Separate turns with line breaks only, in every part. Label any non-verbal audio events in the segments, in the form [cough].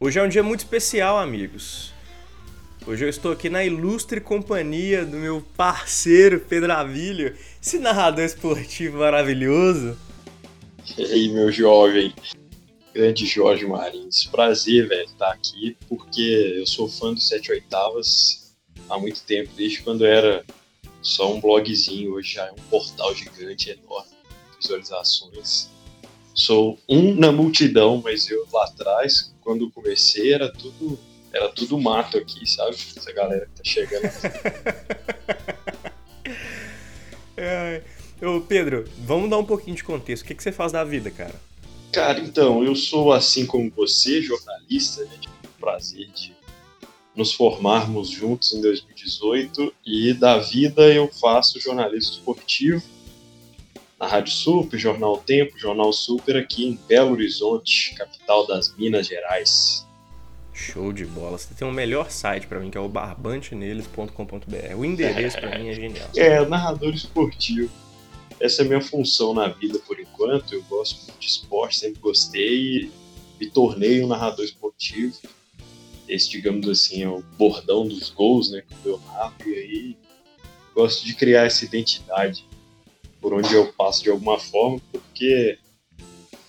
Hoje é um dia muito especial, amigos. Hoje eu estou aqui na ilustre companhia do meu parceiro Pedro Avilho, esse narrador esportivo maravilhoso.
E aí, meu jovem, grande Jorge Marins. Prazer, velho, estar aqui, porque eu sou fã do 7 oitavas há muito tempo, desde quando era só um blogzinho, hoje já é um portal gigante, enorme, visualizações. Sou um na multidão, mas eu lá atrás, quando comecei, era tudo era tudo mato aqui, sabe? Essa galera que tá chegando. [laughs]
é, ô Pedro, vamos dar um pouquinho de contexto. O que, que você faz da vida, cara?
Cara, então, eu sou assim como você, jornalista, né? O prazer de nos formarmos juntos em 2018 e da vida eu faço jornalismo esportivo na Rádio Super, Jornal Tempo, Jornal Super aqui em Belo Horizonte, capital das Minas Gerais.
Show de bola. Você tem o um melhor site para mim, que é o barbanteneles.com.br. O endereço para mim é genial.
É, narrador esportivo. Essa é a minha função na vida por enquanto. Eu gosto muito de esporte, sempre gostei e me tornei um narrador esportivo. Esse, digamos assim, é o bordão dos gols, né, que eu narro. E aí gosto de criar essa identidade por onde eu passo de alguma forma, porque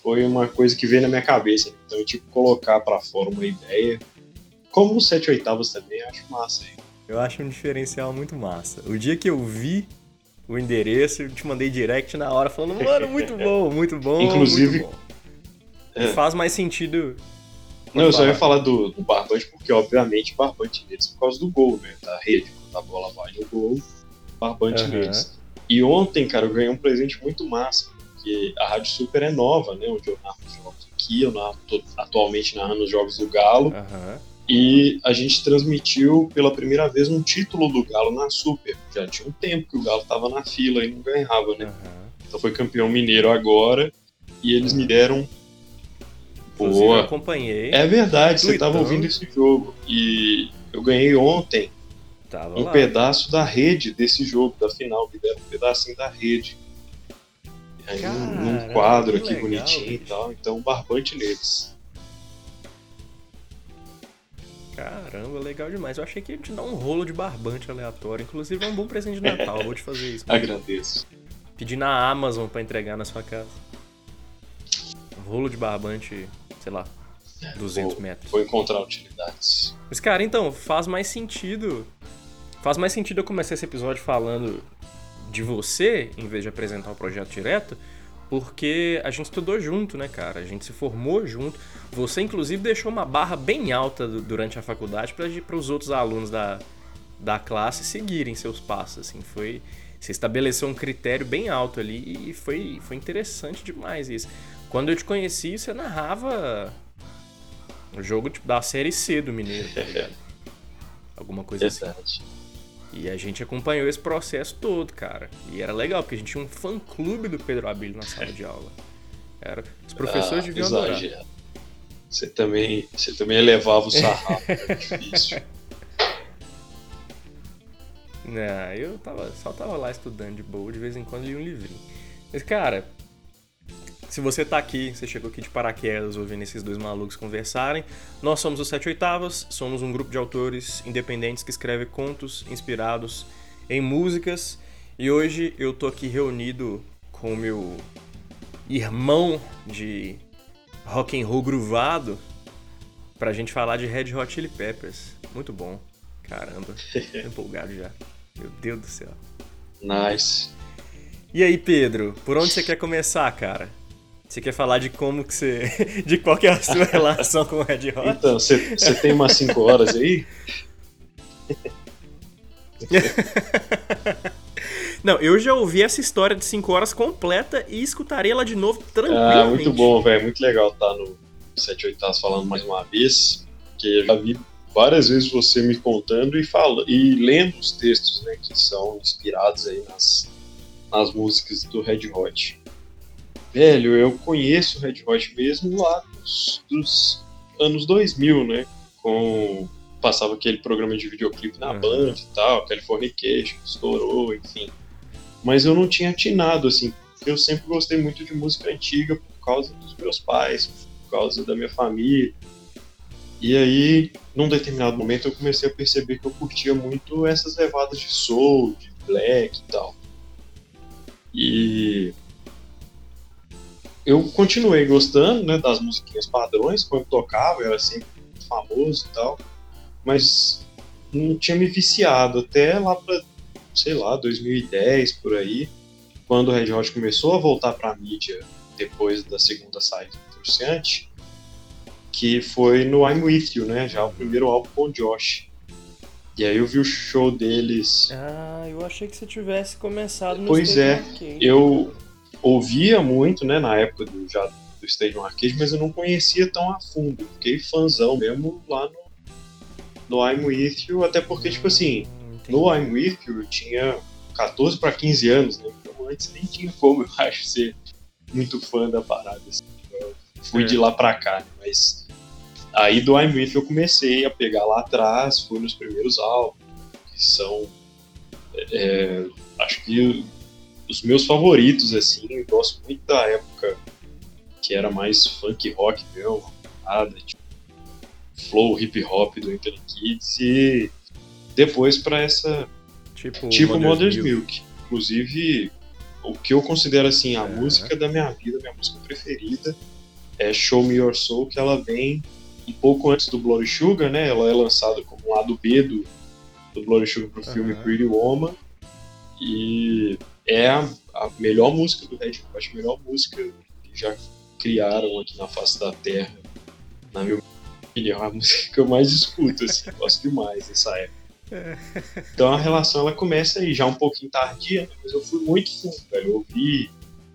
foi uma coisa que veio na minha cabeça. Então eu tive que colocar para fora uma ideia. Como os 7 oitavos também, acho massa aí.
Eu acho um diferencial muito massa. O dia que eu vi o endereço, eu te mandei direct na hora falando, mano, muito [laughs] bom, muito bom.
Inclusive.
Muito bom. É. Faz mais sentido.
Não, eu só ia falar do, do barbante, porque obviamente barbante deles por causa do gol, né? Da rede. Quando a bola vai no gol, barbante uhum. deles. E ontem, cara, eu ganhei um presente muito massa, porque a Rádio Super é nova, né? Onde eu narro os jogos aqui, eu narro, tô atualmente narrando os jogos do Galo.
Uhum.
E a gente transmitiu pela primeira vez um título do Galo na Super. Já tinha um tempo que o Galo tava na fila e não ganhava, né? Uhum. Então foi campeão mineiro agora. E eles uhum. me deram.
Boa. Eu acompanhei.
É verdade, você tava ouvindo esse jogo. E eu ganhei ontem
Tava
um
lá.
pedaço da rede desse jogo, da final, me deram um pedacinho da rede. E aí,
Cara,
num quadro aqui
legal,
bonitinho
bicho.
e tal, então barbante neles.
Caramba, legal demais. Eu achei que ia te dar um rolo de barbante aleatório. Inclusive é um bom presente de Natal, vou te fazer isso. [laughs]
Agradeço.
Pedir na Amazon pra entregar na sua casa. Um rolo de barbante, sei lá, 200
vou,
metros.
Vou encontrar utilidades.
Mas, cara, então, faz mais sentido. Faz mais sentido eu começar esse episódio falando de você, em vez de apresentar o projeto direto, porque a gente estudou junto, né, cara? A gente se formou junto. Você, inclusive, deixou uma barra bem alta durante a faculdade para os outros alunos da, da classe seguirem seus passos, assim. Foi... Você estabeleceu um critério bem alto ali e foi, foi interessante demais isso. Quando eu te conheci, você narrava o jogo tipo, da Série C do Mineiro, tá ligado? [laughs] Alguma coisa assim. E a gente acompanhou esse processo todo, cara. E era legal, porque a gente tinha um fã-clube do Pedro Abílio na sala de aula. Era, os professores
Ah,
deviam adorar.
exagero. Você também, você também elevava o sarrafo, é [laughs] difícil.
Não, eu tava, só tava lá estudando de boa, de vez em quando li um livrinho. Mas, cara, se você tá aqui, você chegou aqui de paraquedas ouvindo esses dois malucos conversarem, nós somos os Sete Oitavas, somos um grupo de autores independentes que escreve contos inspirados em músicas. E hoje eu tô aqui reunido com o meu irmão de rock and roll gruvado pra gente falar de Red Hot Chili Peppers. Muito bom. Caramba, tô empolgado já. Meu Deus do céu.
Nice.
E aí, Pedro, por onde você quer começar, cara? Você quer falar de como que você. [laughs] de qual que é a sua [laughs] relação com o Red Hot?
Então, você tem umas 5 horas aí? [laughs]
Não, eu já ouvi essa história de 5 horas completa e escutaria ela de novo
Ah,
tranquilamente.
muito bom, velho. Muito legal estar no 7 oitavos falando mais uma vez. Porque eu já vi várias vezes você me contando e, fala, e lendo os textos, né? Que são inspirados aí nas, nas músicas do Red Hot. Velho, eu conheço o Red Hot mesmo lá dos, dos anos 2000, né? Com passava aquele programa de videoclipe na
Uhum.
Band e tal, Californication, que estourou, enfim. Mas eu não tinha atinado, assim, eu sempre gostei muito de música antiga por causa dos meus pais, por causa da minha família. E aí, num determinado momento, eu comecei a perceber que eu curtia muito essas levadas de soul, de black e tal. E eu continuei gostando né, das musiquinhas padrões, quando tocava, eu era sempre famoso e tal, mas não tinha me viciado até lá para, sei lá, 2010 por aí, quando o Red Hot começou a voltar para a mídia depois da segunda saída do Torciante, que foi no I'm With You, né? Já o primeiro álbum com o Josh. E aí eu vi o show deles.
Ah, eu achei que você tivesse começado no
Pois é, eu ouvia muito, né, na época do, já do Stadium Arcade, mas eu não conhecia tão a fundo. Fiquei fãzão mesmo lá no, no I'm With You, até porque, tipo assim, no I'm With You eu tinha 14 para 15 anos, né? Então antes nem tinha como, eu [laughs] acho, ser muito fã da parada. assim. Eu fui
É.
de lá pra cá, né? Mas aí do I'm With You eu comecei a pegar lá atrás, fui nos primeiros álbuns, que são. é, acho que os meus favoritos, assim, eu gosto muito da época que era mais funk rock mesmo, nada, tipo, flow hip hop do Internet Kids e depois pra essa
Tipo,
tipo
Mother's
Mother's
Milk.
Milk. Inclusive, o que eu considero assim a
É.
música da minha vida, minha música preferida é Show Me Your Soul, que ela vem um pouco antes do Bloody Sugar, né? Ela é lançada como lado B do, do Bloody Sugar pro filme
Aham.
Pretty Woman e é a, melhor música do Red Hot, a melhor música que já criaram aqui na face da Terra, na minha opinião, é a música que eu mais escuto, assim, [laughs] gosto demais dessa época. Então a relação ela começa aí, já um pouquinho tardia, né? mas eu fui muito fundo, velho. Eu ouvi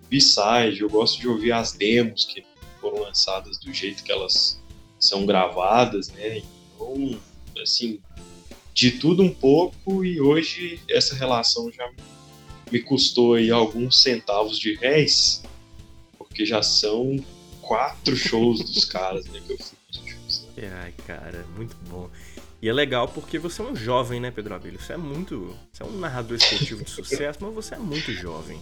B-side, eu gosto de ouvir as demos que foram lançadas do jeito que elas são gravadas, né? Então, assim, de tudo um pouco e hoje essa relação já me custou aí alguns centavos de réis, porque já são quatro [laughs] shows dos caras, né, que eu fui.
Ai, cara, muito bom. E é legal porque você é um jovem, né, Pedro Abelho? Você é muito. Você é um narrador esportivo de sucesso, mas você é muito jovem.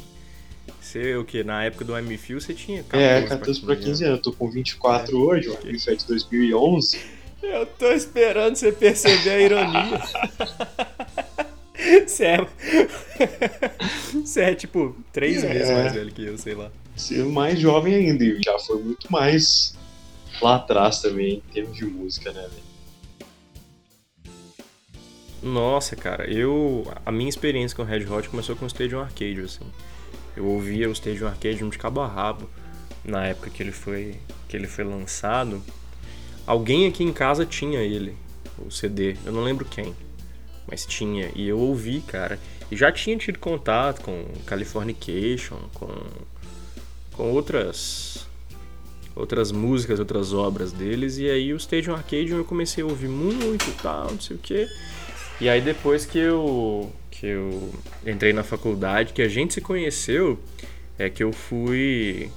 Você, o que? Na época do Feel, você tinha 14,
É, 14 para 15 anos. Eu tô com 24 hoje, o Anime foi de 2011.
Eu tô esperando você perceber a ironia. [laughs] [laughs] Você é. [laughs] Você é tipo três
É.
vezes mais velho que eu, sei lá.
Ser mais jovem ainda, e já foi muito mais lá atrás também, em termos de música, né, velho?
Nossa, cara, eu. A minha experiência com o Red Hot começou com o Stadium Arcade, assim. Eu ouvia o Stadium Arcade de cabo a rabo na época que ele foi, que ele foi lançado. Alguém aqui em casa tinha ele, o CD. Eu não lembro quem, mas tinha. E eu ouvi, cara. E já tinha tido contato com Californication, com, com outras outras músicas, outras obras deles. E aí o Stadium Arcade eu comecei a ouvir muito e tal, não sei o que. E aí depois que eu que eu entrei na faculdade, que a gente se conheceu, é que eu fui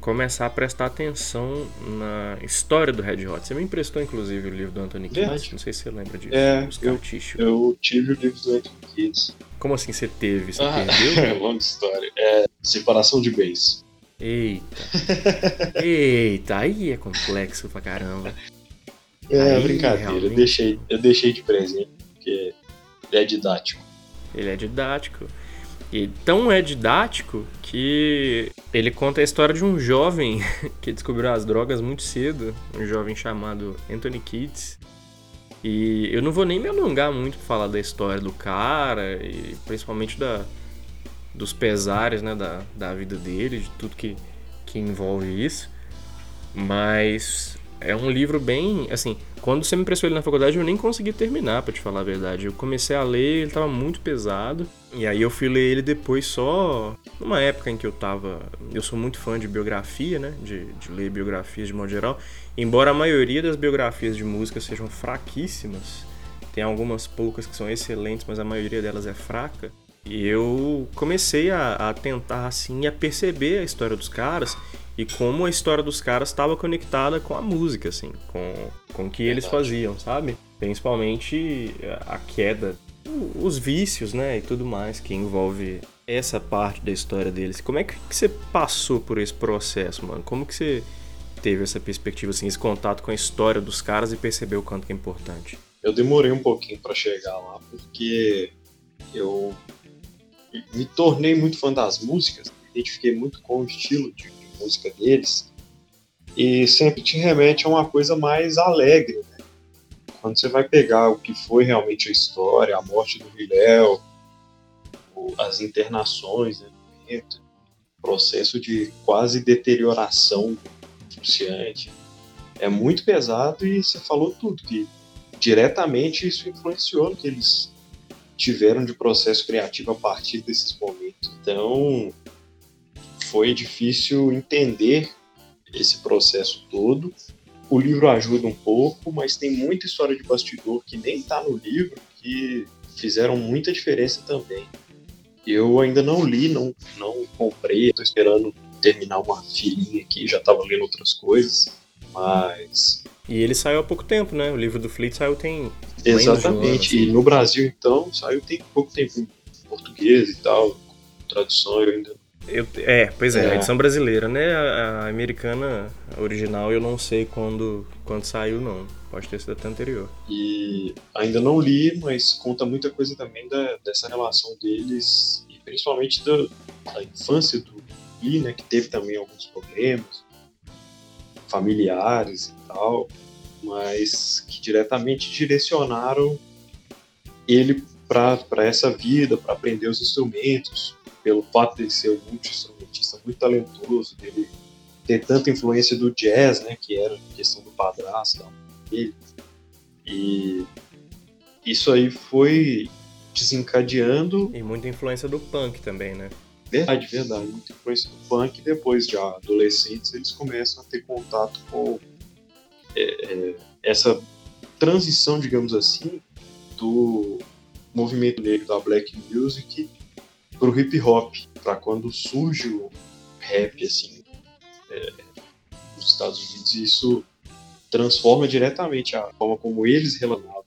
começar a prestar atenção na história do Red Hot. Você me emprestou inclusive o livro do Anthony Kiedis, não sei se você lembra disso.
É, eu-. Eu tive o livro do Anthony Kids.
Como assim você teve? Você
Ah,
perdeu? [laughs]
longa história. É, separação de bens.
Eita. [laughs] Eita, aí é complexo pra caramba.
É,
Aí,
brincadeira. Eu
realmente.
deixei, eu deixei de presente, porque é didático.
Ele é didático. E tão é didático que ele conta a história de um jovem [laughs] que descobriu as drogas muito cedo, um jovem chamado Anthony Kids. E eu não vou nem me alongar muito pra falar da história do cara e principalmente da, dos pesares né, da, da vida dele, de tudo que, que envolve isso. Mas é um livro bem. Assim, quando você me emprestou ele na faculdade, eu nem consegui terminar, pra te falar a verdade. Eu comecei a ler, ele tava muito pesado. E aí eu fui ler ele depois só. Numa época em que eu tava. Eu sou muito fã de biografia, né? De, de ler biografias de modo geral. Embora a maioria das biografias de música sejam fraquíssimas, tem algumas poucas que são excelentes, mas a maioria delas é fraca. E eu comecei a, a tentar, assim, a perceber a história dos caras e como a história dos caras estava conectada com a música, assim, com, com o que eles faziam, sabe? Principalmente a queda, os vícios, né, e tudo mais que envolve essa parte da história deles. Como é que que você passou por esse processo, mano? Como que você teve essa perspectiva, assim, esse contato com a história dos caras e percebeu o quanto que é importante?
Eu demorei um pouquinho para chegar lá, porque eu me tornei muito fã das músicas, me identifiquei muito com o estilo de música deles, e sempre te remete a uma coisa mais alegre, né? Quando você vai pegar o que foi realmente a história, a morte do Viléu, as internações, né, processo de quase deterioração cruciante. É muito pesado e você falou tudo, que diretamente isso influenciou no que eles tiveram de processo criativo a partir desses momentos. Então, foi difícil entender esse processo todo. O livro ajuda um pouco, mas tem muita história de bastidor que nem está no livro, que fizeram muita diferença também. Eu ainda não li, não, não comprei, estou esperando terminar uma filinha aqui, já estava lendo outras coisas, mas.
E ele saiu há pouco tempo, né? O livro do Fleet saiu tem.
Exatamente, ano, assim. e no Brasil então saiu tem pouco tempo em português e tal, tradução eu ainda.
Eu, é, pois é, é, a edição brasileira, né? A, a, americana, a original, eu não sei quando, quando saiu, não. Pode ter sido até anterior.
E ainda não li, mas conta muita coisa também da, dessa relação deles, e principalmente da, da infância do Lee, né, que teve também alguns problemas familiares e tal, mas que diretamente direcionaram ele para essa vida, para aprender os instrumentos, pelo fato de ser um multi-instrumentista muito talentoso, dele ter tanta influência do jazz, né, que era a questão do padrasto, dele. E isso aí foi desencadeando.
E muita influência do punk também, né?
Verdade, verdade. Muita influência do punk. Depois, já adolescentes, eles começam a ter contato com é, é, essa transição, digamos assim, do movimento negro da black music para o hip hop, para quando surge o rap, assim, é, nos Estados Unidos. E isso transforma diretamente a forma como eles relacionam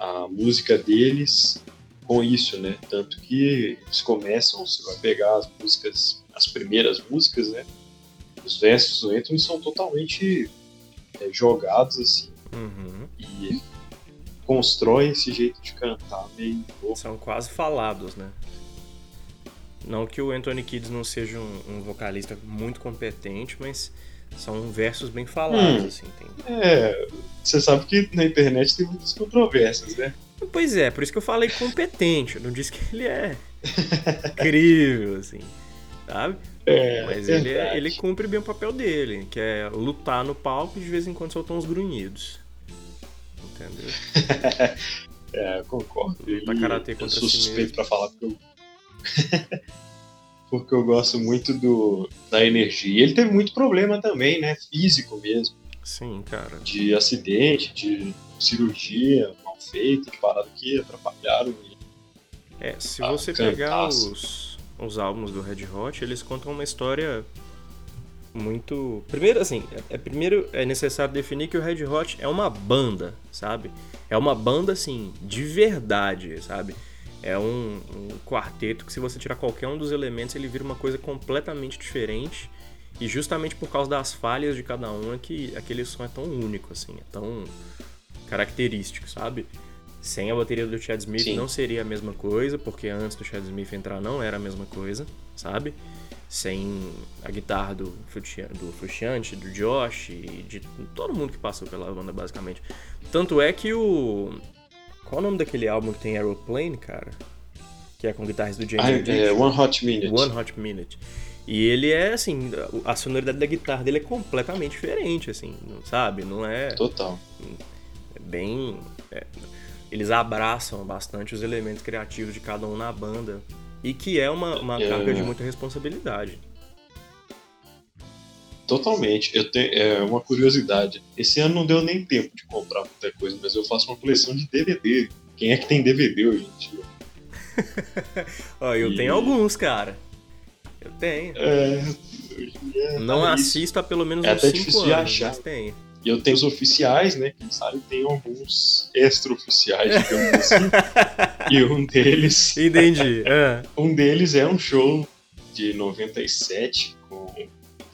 a música deles com isso, né? Tanto que eles começam, você vai pegar as músicas, as primeiras músicas, né? Os versos do Anthony são totalmente é, jogados assim.
Uhum.
E constrói esse jeito de cantar meio.
São quase falados, né? Não que o Anthony Kidd não seja um, um vocalista muito competente, mas são versos bem falados, hum, assim. Tem...
É, você sabe que na internet tem muitas controvérsias, né?
Pois é, por isso que eu falei competente, eu não disse que ele é incrível, assim, sabe?
É,
Mas ele, é, ele cumpre bem o papel dele, que é lutar no palco e de vez em quando soltar uns grunhidos. Entendeu? [laughs]
é, eu concordo. Ele,
karatê contra eu sou
suspeito
si
pra falar porque eu... [laughs] porque eu gosto muito do, da energia. Ele teve muito problema também, né? Físico mesmo.
Sim, cara.
De acidente, de cirurgia mal feita, de parada que atrapalharam ele.
É, se você pegar os, os álbuns do Red Hot, eles contam uma história muito. Primeiro, assim, é, é, primeiro é necessário definir que o Red Hot é uma banda, sabe? É uma banda, assim, de verdade, sabe? É um, um, quarteto que, se você tirar qualquer um dos elementos, ele vira uma coisa completamente diferente. E justamente por causa das falhas de cada um é que aquele som é tão único, assim, é tão característico, sabe? Sem a bateria do Chad Smith Sim. não seria a mesma coisa, porque antes do Chad Smith entrar não era a mesma coisa, sabe? Sem a guitarra do Frusciante, do Josh e de todo mundo que passou pela banda, basicamente. Tanto é que o qual o nome daquele álbum que tem Aeroplane, cara? Que é com guitarras do James
ah, é, One Hot Minute.
One Hot Minute. E ele é, assim, a sonoridade da guitarra dele é completamente diferente, assim, sabe? Não é...
Total.
É bem... É, eles abraçam bastante os elementos criativos de cada um na banda. E que é uma, uma é... carga de muita responsabilidade.
Totalmente. Eu tenho é, uma curiosidade. Esse ano não deu nem tempo de comprar muita coisa, mas eu faço uma coleção de DVD. Quem é que tem DVD hoje em dia? [laughs]
Ó, eu e... tenho alguns, cara. Eu tenho.
É,
é não assisto há pelo menos é uns 5 anos, achar. tenho.
E eu tenho os oficiais, né? Quem sabe tem alguns extra-oficiais, digamos assim. [laughs] e um deles.
Entendi. [laughs] É.
um deles é um show de 97 com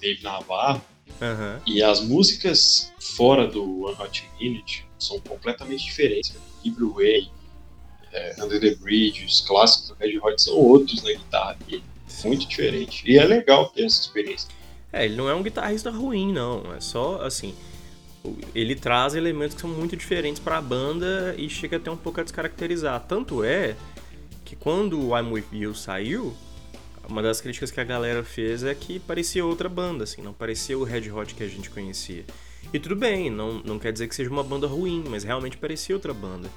Dave Navarro,
Uhum.
E as músicas fora do One Hot Minute são completamente diferentes. Give Way, é, Under the Bridge, os clássicos do Red Hot são outros na guitarra dele. Muito diferente. E é legal ter essa experiência.
É, ele não é um guitarrista ruim, não. É só, assim, ele traz elementos que são muito diferentes para a banda e chega até um pouco a descaracterizar. Tanto é que quando o I'm With You saiu, uma das críticas que a galera fez é que parecia outra banda, assim, não parecia o Red Hot que a gente conhecia. E tudo bem, não, não quer dizer que seja uma banda ruim, mas realmente parecia outra banda.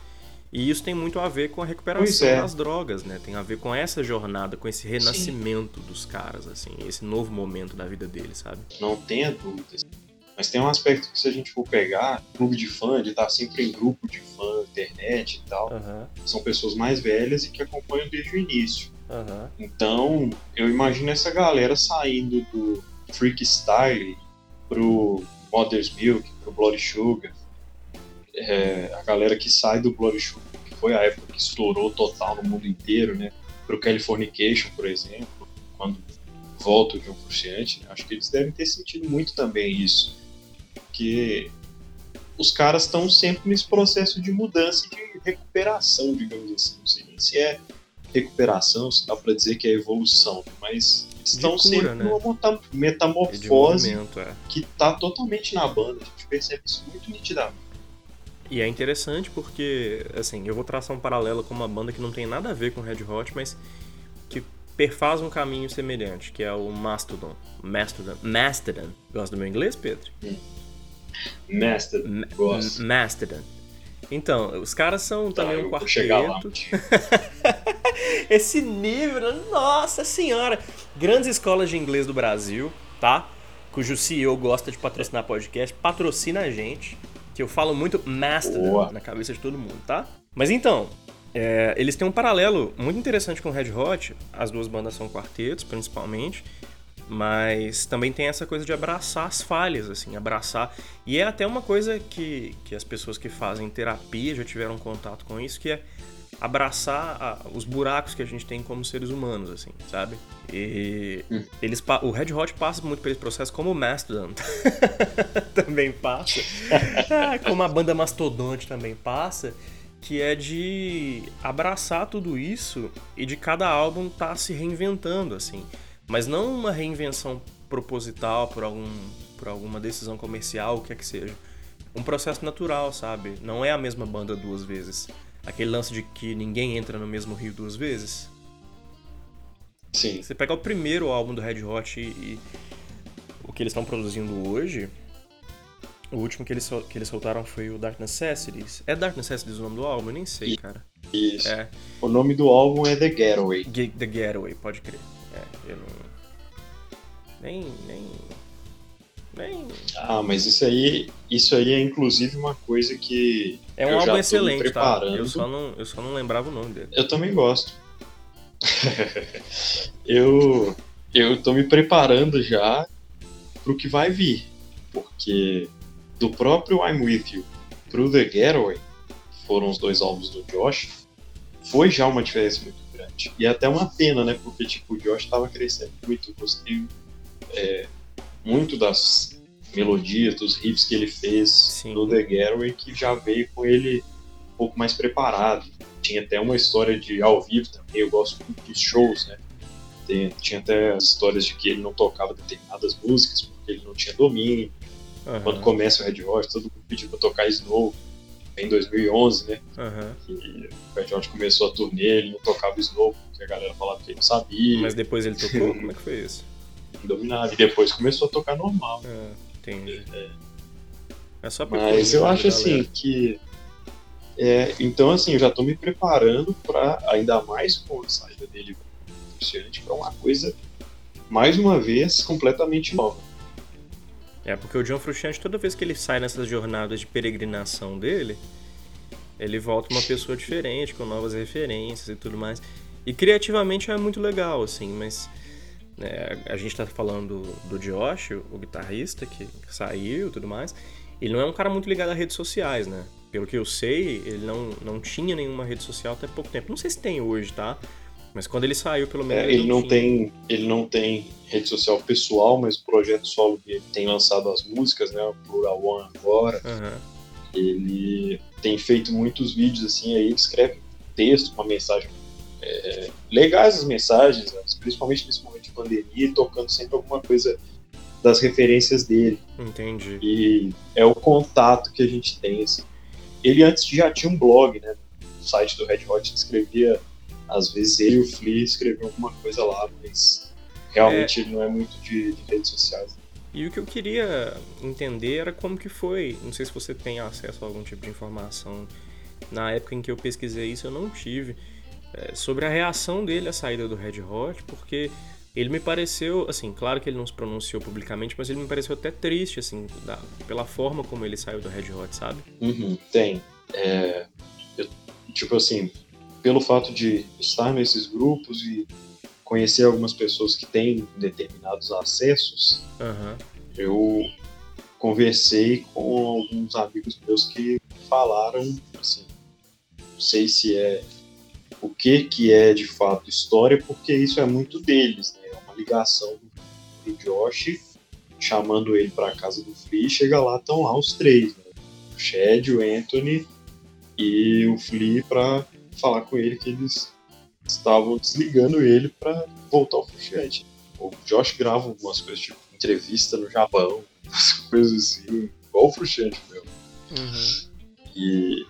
E isso tem muito a ver com a recuperação é. das drogas, né? Tem a ver com essa jornada, com esse renascimento Sim. dos caras, assim, esse novo momento da vida deles, sabe?
Não tenha dúvidas. Mas tem um aspecto que se a gente for pegar, clube de fã, de estar tá sempre em grupo de fã, internet e tal, uhum. são pessoas mais velhas e que acompanham desde o início. Uhum. Então, eu imagino essa galera saindo do Freak Style pro Mother's Milk, pro Blood Sugar. É, a galera que sai do Blood Sugar, que foi a época que estourou total no mundo inteiro, né? Pro Californication, por exemplo, quando volta o John Frusciante, acho que eles devem ter sentido muito também isso porque os caras estão sempre nesse processo de mudança e de recuperação, digamos assim. Não sei se é recuperação, se dá para dizer que é evolução, mas estão cura, sempre né? numa metamorfose é. que tá totalmente na banda. A gente percebe isso muito nitidamente.
E é interessante porque, assim, eu vou traçar um paralelo com uma banda que não tem nada a ver com Red Hot, mas que perfaz um caminho semelhante, que é o Mastodon. Mastodon. Mastodon. Gosta do meu inglês, Pedro? Hum.
Mastodon. Gosto.
Mastodon. Então, os caras são tá, também um quarteto. [laughs] Esse nível, nossa senhora! Grandes escolas de inglês do Brasil, tá? Cujo CEO gosta de patrocinar podcast, patrocina a gente. Que eu falo muito Mastodon Boa. na cabeça de todo mundo, tá? Mas então, é, eles têm um paralelo muito interessante com o Red Hot. As duas bandas são quartetos, principalmente. Mas também tem essa coisa de abraçar as falhas, assim, abraçar. E é até uma coisa que, que as pessoas que fazem terapia já tiveram contato com isso, que é abraçar a, os buracos que a gente tem como seres humanos, assim, sabe? E hum. eles, o Red Hot passa muito por esse processo, como o Mastodon [laughs] também passa, ah, como a banda Mastodonte também passa, que é de abraçar tudo isso e de cada álbum estar tá se reinventando, assim. Mas não uma reinvenção proposital por, algum, por alguma decisão comercial, o que é que seja. Um processo natural, sabe? Não é a mesma banda duas vezes. Aquele lance de que ninguém entra no mesmo rio duas vezes.
Sim.
Você pega o primeiro álbum do Red Hot e, e o que eles estão produzindo hoje. O último que eles, que eles soltaram foi o Dark Necessities. É Dark Necessities o nome do álbum? Eu nem sei, cara.
Isso. É. O nome do álbum é The Getaway.
The Getaway, pode crer. É, eu não. Nem. Nem. Nem.
Ah, mas isso aí. Isso aí é inclusive uma coisa que.
É um álbum excelente, tá? Eu só, não, eu só não lembrava o nome dele.
Eu também gosto. [laughs] eu. Eu tô me preparando já pro que vai vir. Porque do próprio I'm With You pro The Getaway, foram os dois álbuns do Josh, foi já uma diferença muito grande. E é até uma pena, né? Porque tipo, o Josh estava crescendo muito. Gostei é, muito das melodias, dos riffs que ele fez Sim. no The Getaway, que já veio com ele um pouco mais preparado. Tinha até uma história de ao vivo também, eu gosto muito dos shows, né? Tem, tinha até as histórias de que ele não tocava determinadas músicas porque ele não tinha domínio. Uhum. Quando começa o Red Hot, todo mundo pediu pra tocar Snow em 2011, né? Uhum. Que o Red Hot começou a turnê, ele não tocava Snow, porque a galera falava que ele não sabia.
Mas depois ele tocou? Como é que foi isso?
Dominado. E depois começou a tocar normal.
É, entendi. É,
é só pra Mas eu acho assim que. É, então, assim, eu já tô me preparando para ainda mais com a saída dele para uma coisa, mais uma vez, completamente nova.
É, porque o John Frusciante, toda vez que ele sai nessas jornadas de peregrinação dele, ele volta uma pessoa diferente, com novas referências e tudo mais. E criativamente é muito legal, assim, mas né, a gente tá falando do, Josh, o guitarrista que saiu e tudo mais. Ele não é um cara muito ligado a redes sociais, né? Pelo que eu sei, ele não, não tinha nenhuma rede social até pouco tempo. Não sei se tem hoje, tá? Mas quando ele saiu, pelo menos.
É, ele, não tem, ele não tem rede social pessoal, mas o projeto solo dele tem lançado as músicas, né? O Plural One agora.
Uhum.
Ele tem feito muitos vídeos assim, aí ele escreve texto, uma mensagem. É, legais as mensagens, né? principalmente nesse momento de pandemia, tocando sempre alguma coisa das referências dele.
Entendi.
E é o contato que a gente tem. Assim. Ele antes já tinha um blog, né? No site do Red Hot escrevia, às vezes ele e o Flea escreviam alguma coisa lá, mas realmente é... ele não é muito de, de, redes sociais.
E o que eu queria entender era como que foi, não sei se você tem acesso a algum tipo de informação, na época em que eu pesquisei isso eu não tive, é, sobre a reação dele à saída do Red Hot, porque ele me pareceu, assim, claro que ele não se pronunciou publicamente, mas ele me pareceu até triste, assim, da, pela forma como ele saiu do Red Hot, sabe?
Uhum, tem. É, eu, tipo assim, pelo fato de estar nesses grupos e conhecer algumas pessoas que têm determinados acessos,
uhum.
eu conversei com alguns amigos meus que falaram, assim, não sei se é o que que é de fato história, porque isso é muito deles, né? ligação do, Josh, chamando ele para casa do Flea, chega lá, estão lá os três, né? o Shed, o Anthony e o Flea para falar com ele que eles estavam desligando ele para voltar ao Frusciante. O Josh grava algumas coisas, tipo entrevista no Japão, [laughs] coisas assim, igual o Frusciante mesmo.
Uhum.
E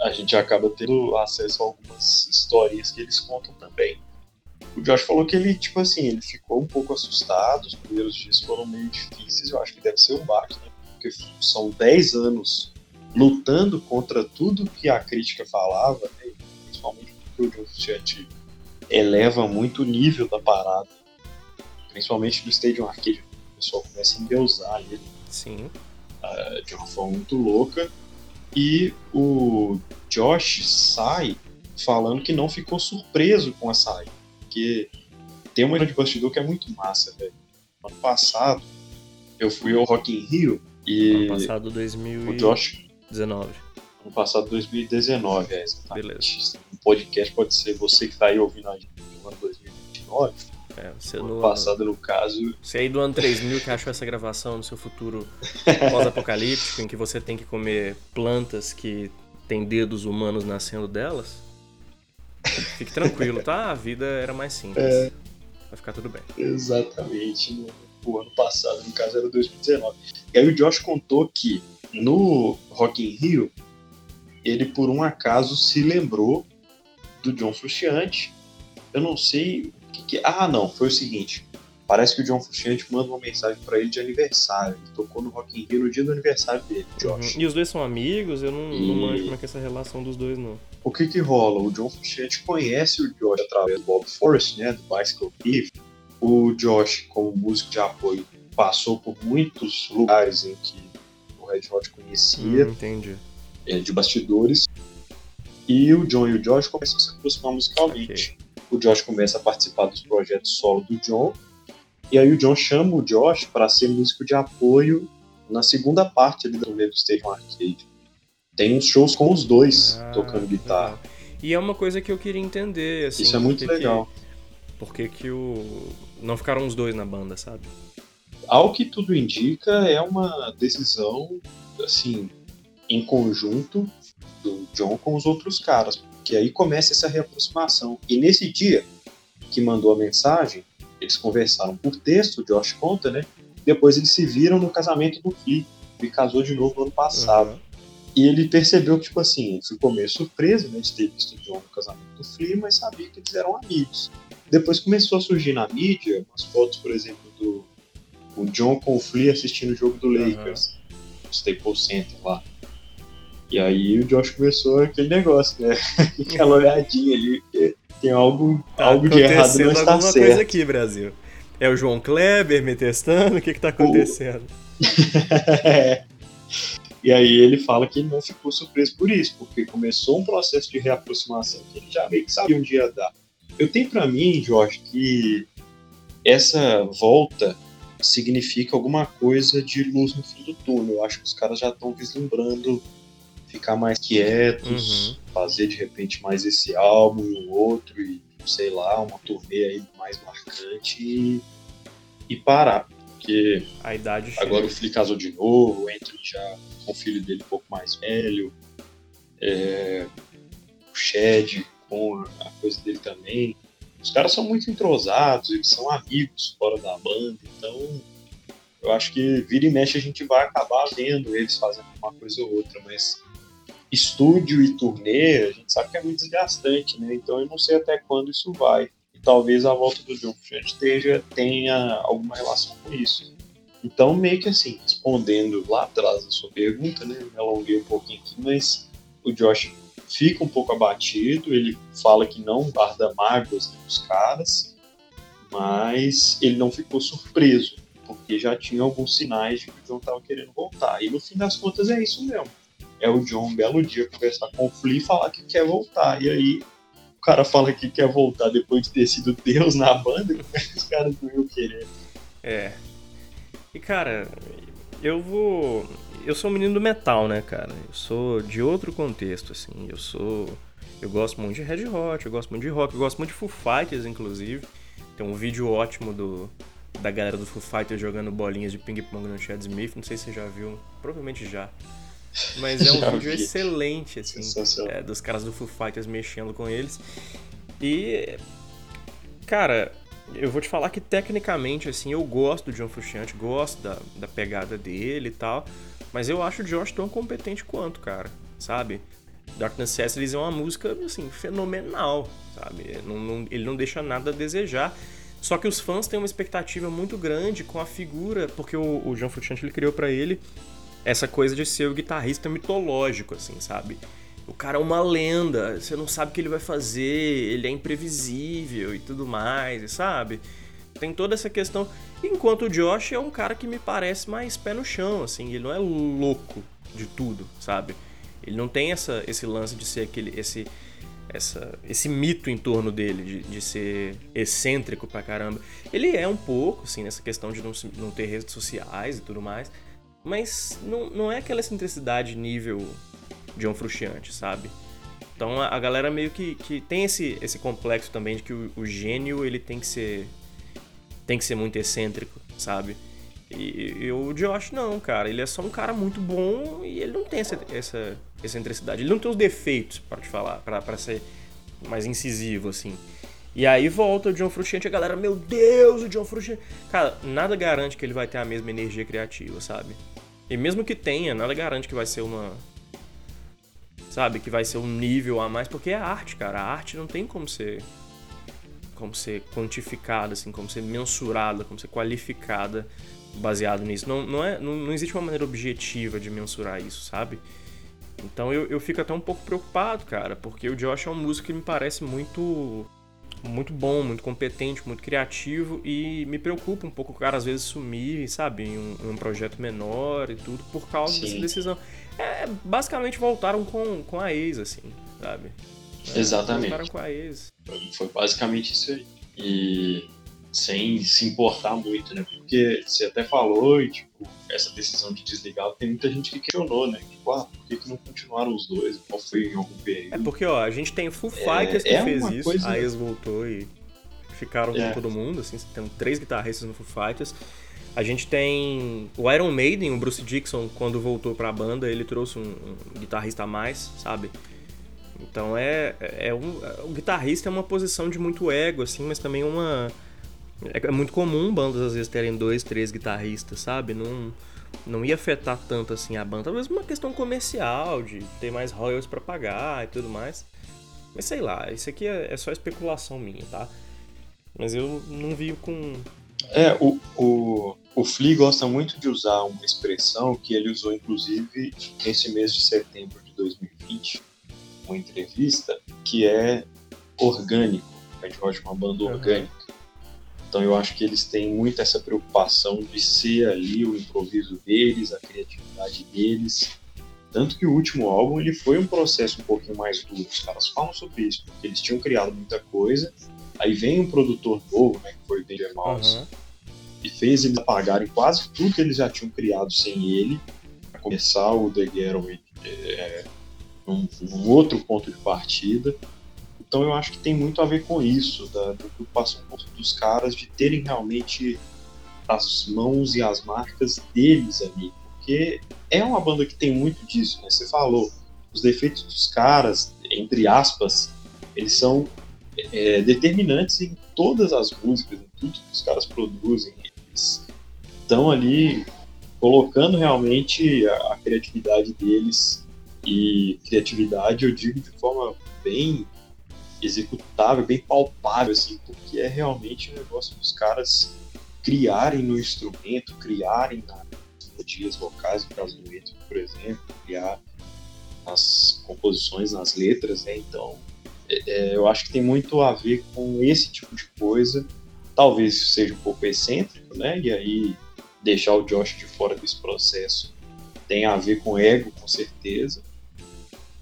a gente acaba tendo acesso a algumas histórias que eles contam também o Josh falou que ele, tipo assim, ele ficou um pouco assustado, os primeiros dias foram meio difíceis, eu acho que deve ser um baque, né? Porque são 10 anos lutando contra tudo que a crítica falava, né? principalmente porque o Frusciante eleva muito o nível da parada, principalmente no Stadium Arcade, o pessoal começa a endeusar ele.
Sim.
Uh, de uma forma muito louca. E o Josh sai falando que não ficou surpreso com a saída porque tem uma de bastidor que é muito massa, velho. Ano passado, eu fui ao Rock in Rio e.
Ano passado, 2019. O Josh.
Ano passado, 2019, é, exatamente.
Beleza.
Um podcast pode ser você que tá aí ouvindo a gente no ano 2029.
É, você
ano no passado, no caso.
Você aí do ano 3000 que achou essa gravação no seu futuro [laughs] pós-apocalíptico, em que você tem que comer plantas que têm dedos humanos nascendo delas, Fique tranquilo, tá? A vida era mais simples. É, Vai ficar tudo bem.
Exatamente. No, o ano passado, no caso, era 2019. E aí o Josh contou que no Rock in Rio, ele por um acaso se lembrou do John Frusciante. Eu não sei que. Ah, não, foi o seguinte. Parece que o John Frusciante manda uma mensagem para ele de aniversário. Ele tocou no Rock in Rio no dia do aniversário dele, Josh.
Uhum. E os dois são amigos? Eu não, e... não manjo como é que é essa relação dos dois, não.
O que que rola? O John Frusciante conhece o Josh através do Bob Forrest, né, do Bicycle Thief. O Josh, como músico de apoio, passou por muitos lugares em que o Red Hot conhecia.
Hum, entendi.
É, de bastidores. E o John e o Josh começam a se aproximar musicalmente. Okay. O Josh começa a participar dos projetos solo do John e aí o John chama o Josh para ser músico de apoio na segunda parte ali do do Stadium Arcade. Tem uns shows com os dois ah, tocando guitarra. Legal.
E é uma coisa que eu queria entender, assim,
Isso é muito legal.
Por que que o... não ficaram os dois na banda, sabe?
Ao que tudo indica, é uma decisão, assim, em conjunto do John com os outros caras. Que aí começa essa reaproximação. E nesse dia que mandou a mensagem, eles conversaram por texto, o Josh conta, né? Depois eles se viram no casamento do Flea, que casou de novo no ano passado. Uhum. E ele percebeu que, tipo assim, ficou meio surpreso né, de ter visto o John no casamento do Flea, mas sabia que eles eram amigos. Depois começou a surgir na mídia umas fotos, por exemplo, do o John com o Flea assistindo o jogo do Lakers, uhum. no Staples Center lá. E aí o Josh começou aquele negócio, né? [laughs] Aquela olhadinha ali, tem algo,
tá
algo de errado não está
alguma
certo.
coisa aqui, Brasil. É o João Kleber me testando? O que está acontecendo? [laughs]
E aí ele fala que ele não ficou surpreso por isso, porque começou um processo de reaproximação que ele já meio que sabia onde ia dar. Eu tenho para mim, Jorge, que essa volta significa alguma coisa de luz no fim do túnel. Eu acho que os caras já estão vislumbrando ficar mais quietos, uhum. fazer de repente mais esse álbum e o outro, e sei lá, uma turnê aí mais marcante e, e parar. Porque
a idade
agora chega. o Flea casou de novo, o Anthony já com o filho dele um pouco mais velho, é, o Shed com a coisa dele também. Os caras são muito entrosados, eles são amigos fora da banda, então eu acho que vira e mexe a gente vai acabar vendo eles fazendo uma coisa ou outra, mas estúdio e turnê, a gente sabe que é muito desgastante, né? Então eu não sei até quando isso vai. E talvez a volta do John Frusciante tenha, tenha alguma relação com isso. Então, meio que assim, respondendo lá atrás da sua pergunta, né? Me alonguei um pouquinho aqui, mas o Josh fica um pouco abatido, ele fala que não guarda mágoas dos caras, mas ele não ficou surpreso, porque já tinha alguns sinais de que o John estava querendo voltar. E no fim das contas é isso mesmo é o John um belo dia conversar com o Flea e falar que quer voltar. E aí o cara fala que quer voltar depois de ter sido Deus na banda, [laughs] os caras não iam querer?
É. E cara, eu vou. Eu sou um menino do metal, né, cara? Eu sou de outro contexto, assim. Eu sou. Eu gosto muito de Red Hot, eu gosto muito de rock, eu gosto muito de Foo Fighters, inclusive. Tem um vídeo ótimo do, da galera do Foo Fighters jogando bolinhas de ping-pong no Chad Smith. Não sei se você já viu, provavelmente já. Mas é um [laughs] vídeo vi. excelente, assim, é, dos caras do Foo Fighters mexendo com eles. E, cara, eu vou te falar que tecnicamente, assim, eu gosto do John Frusciante, gosto da, da pegada dele e tal, mas eu acho o Josh tão competente quanto, cara, sabe? Dark Necessities é uma música, assim, fenomenal, sabe? Não, não, ele não deixa nada a desejar. Só que os fãs têm uma expectativa muito grande com a figura, porque o, o John Frusciante ele criou para ele essa coisa de ser o guitarrista mitológico, assim, sabe? O cara é uma lenda, você não sabe o que ele vai fazer, ele é imprevisível e tudo mais, sabe? Tem toda essa questão. Enquanto o Josh é um cara que me parece mais pé no chão, assim, ele não é louco de tudo, sabe? Ele não tem essa, esse lance de ser aquele. esse essa, esse mito em torno dele, de, de, ser excêntrico pra caramba. Ele é um pouco, assim, nessa questão de não, não ter redes sociais e tudo mais. Mas não, não é aquela excentricidade nível John Frusciante, sabe? Então a, a, galera meio que, que tem esse, esse complexo também de que o, o, gênio ele tem que ser tem que ser muito excêntrico, sabe? E, e, o Josh não, cara, ele é só um cara muito bom e ele não tem essa, essa excentricidade, ele não tem os defeitos para te falar, para ser mais incisivo assim. E aí volta o John Frusciante a galera, meu Deus, o John Frusciante. Cara, nada garante que ele vai ter a mesma energia criativa, sabe? E mesmo que tenha, nada garante que vai ser uma. Sabe? Que vai ser um nível a mais, porque é arte, cara. A arte não tem como ser. Como ser quantificada, assim, como ser mensurada, como ser qualificada baseado nisso. Não, não, é, não, não existe uma maneira objetiva de mensurar isso, sabe? Então eu, eu fico até um pouco preocupado, cara, porque o Josh é um músico que me parece muito muito bom, muito competente, muito criativo e me preocupa um pouco o cara às vezes sumir, sabe, em um, um projeto menor e tudo por causa Sim. dessa decisão. É, basicamente voltaram com, com a ex, assim, sabe?
É, Exatamente.
Voltaram com a ex.
Foi basicamente isso aí. E sem se importar muito, né? Porque você até falou e, tipo, essa decisão de desligar, tem muita gente que questionou, né? Tipo, ah, por que, que não continuaram os dois? Qual foi em algum período?
É porque, ó, a gente tem Foo Fighters é, que é fez isso, coisa... a ex voltou e ficaram é. com todo mundo, assim, tem três guitarristas no Foo Fighters. A gente tem o Iron Maiden, o Bruce Dixon, quando voltou pra banda, ele trouxe um, um guitarrista a mais, sabe? Então é, é um, o guitarrista é uma posição de muito ego, assim, mas também uma é, é muito comum bandas às vezes terem dois, três guitarristas, sabe? Não, não ia afetar tanto assim a banda. Talvez uma questão comercial, de ter mais royalties para pagar e tudo mais. Mas sei lá, isso aqui é, é, só especulação minha, tá? Mas eu não vi com.
É, o, o, o Flea gosta muito de usar uma expressão que ele usou, inclusive, nesse mês de setembro de 2020, uma entrevista, que é orgânico. A gente gosta de uma banda uhum. Então eu acho que eles têm muito essa preocupação de ser ali o improviso deles, a criatividade deles. Tanto que o último álbum ele foi um processo um pouquinho mais duro. Os caras falam sobre isso, porque eles tinham criado muita coisa. Aí vem um produtor novo, né, que foi o Danger Mouse, uhum. e fez eles apagarem quase tudo que eles já tinham criado sem ele, para começar o The Getaway é, num, num outro ponto de partida Então eu acho que tem muito a ver com isso, da, da preocupação dos caras de terem realmente as mãos e as marcas deles ali. Porque é uma banda que tem muito disso, né? Você falou, os defeitos dos caras, entre aspas, eles são é, determinantes em todas as músicas, em tudo que os caras produzem. Eles estão ali colocando realmente a, a criatividade deles e criatividade eu digo de forma bem executável, bem palpável, assim, porque é realmente um negócio dos caras criarem no instrumento, criarem nas melodias vocais, no caso do Ethan, por exemplo, criar as composições nas letras, né? Então, é, é, eu acho que tem muito a ver com esse tipo de coisa. Talvez seja um pouco excêntrico, né? E aí deixar o Josh de fora desse processo tem a ver com ego, com certeza.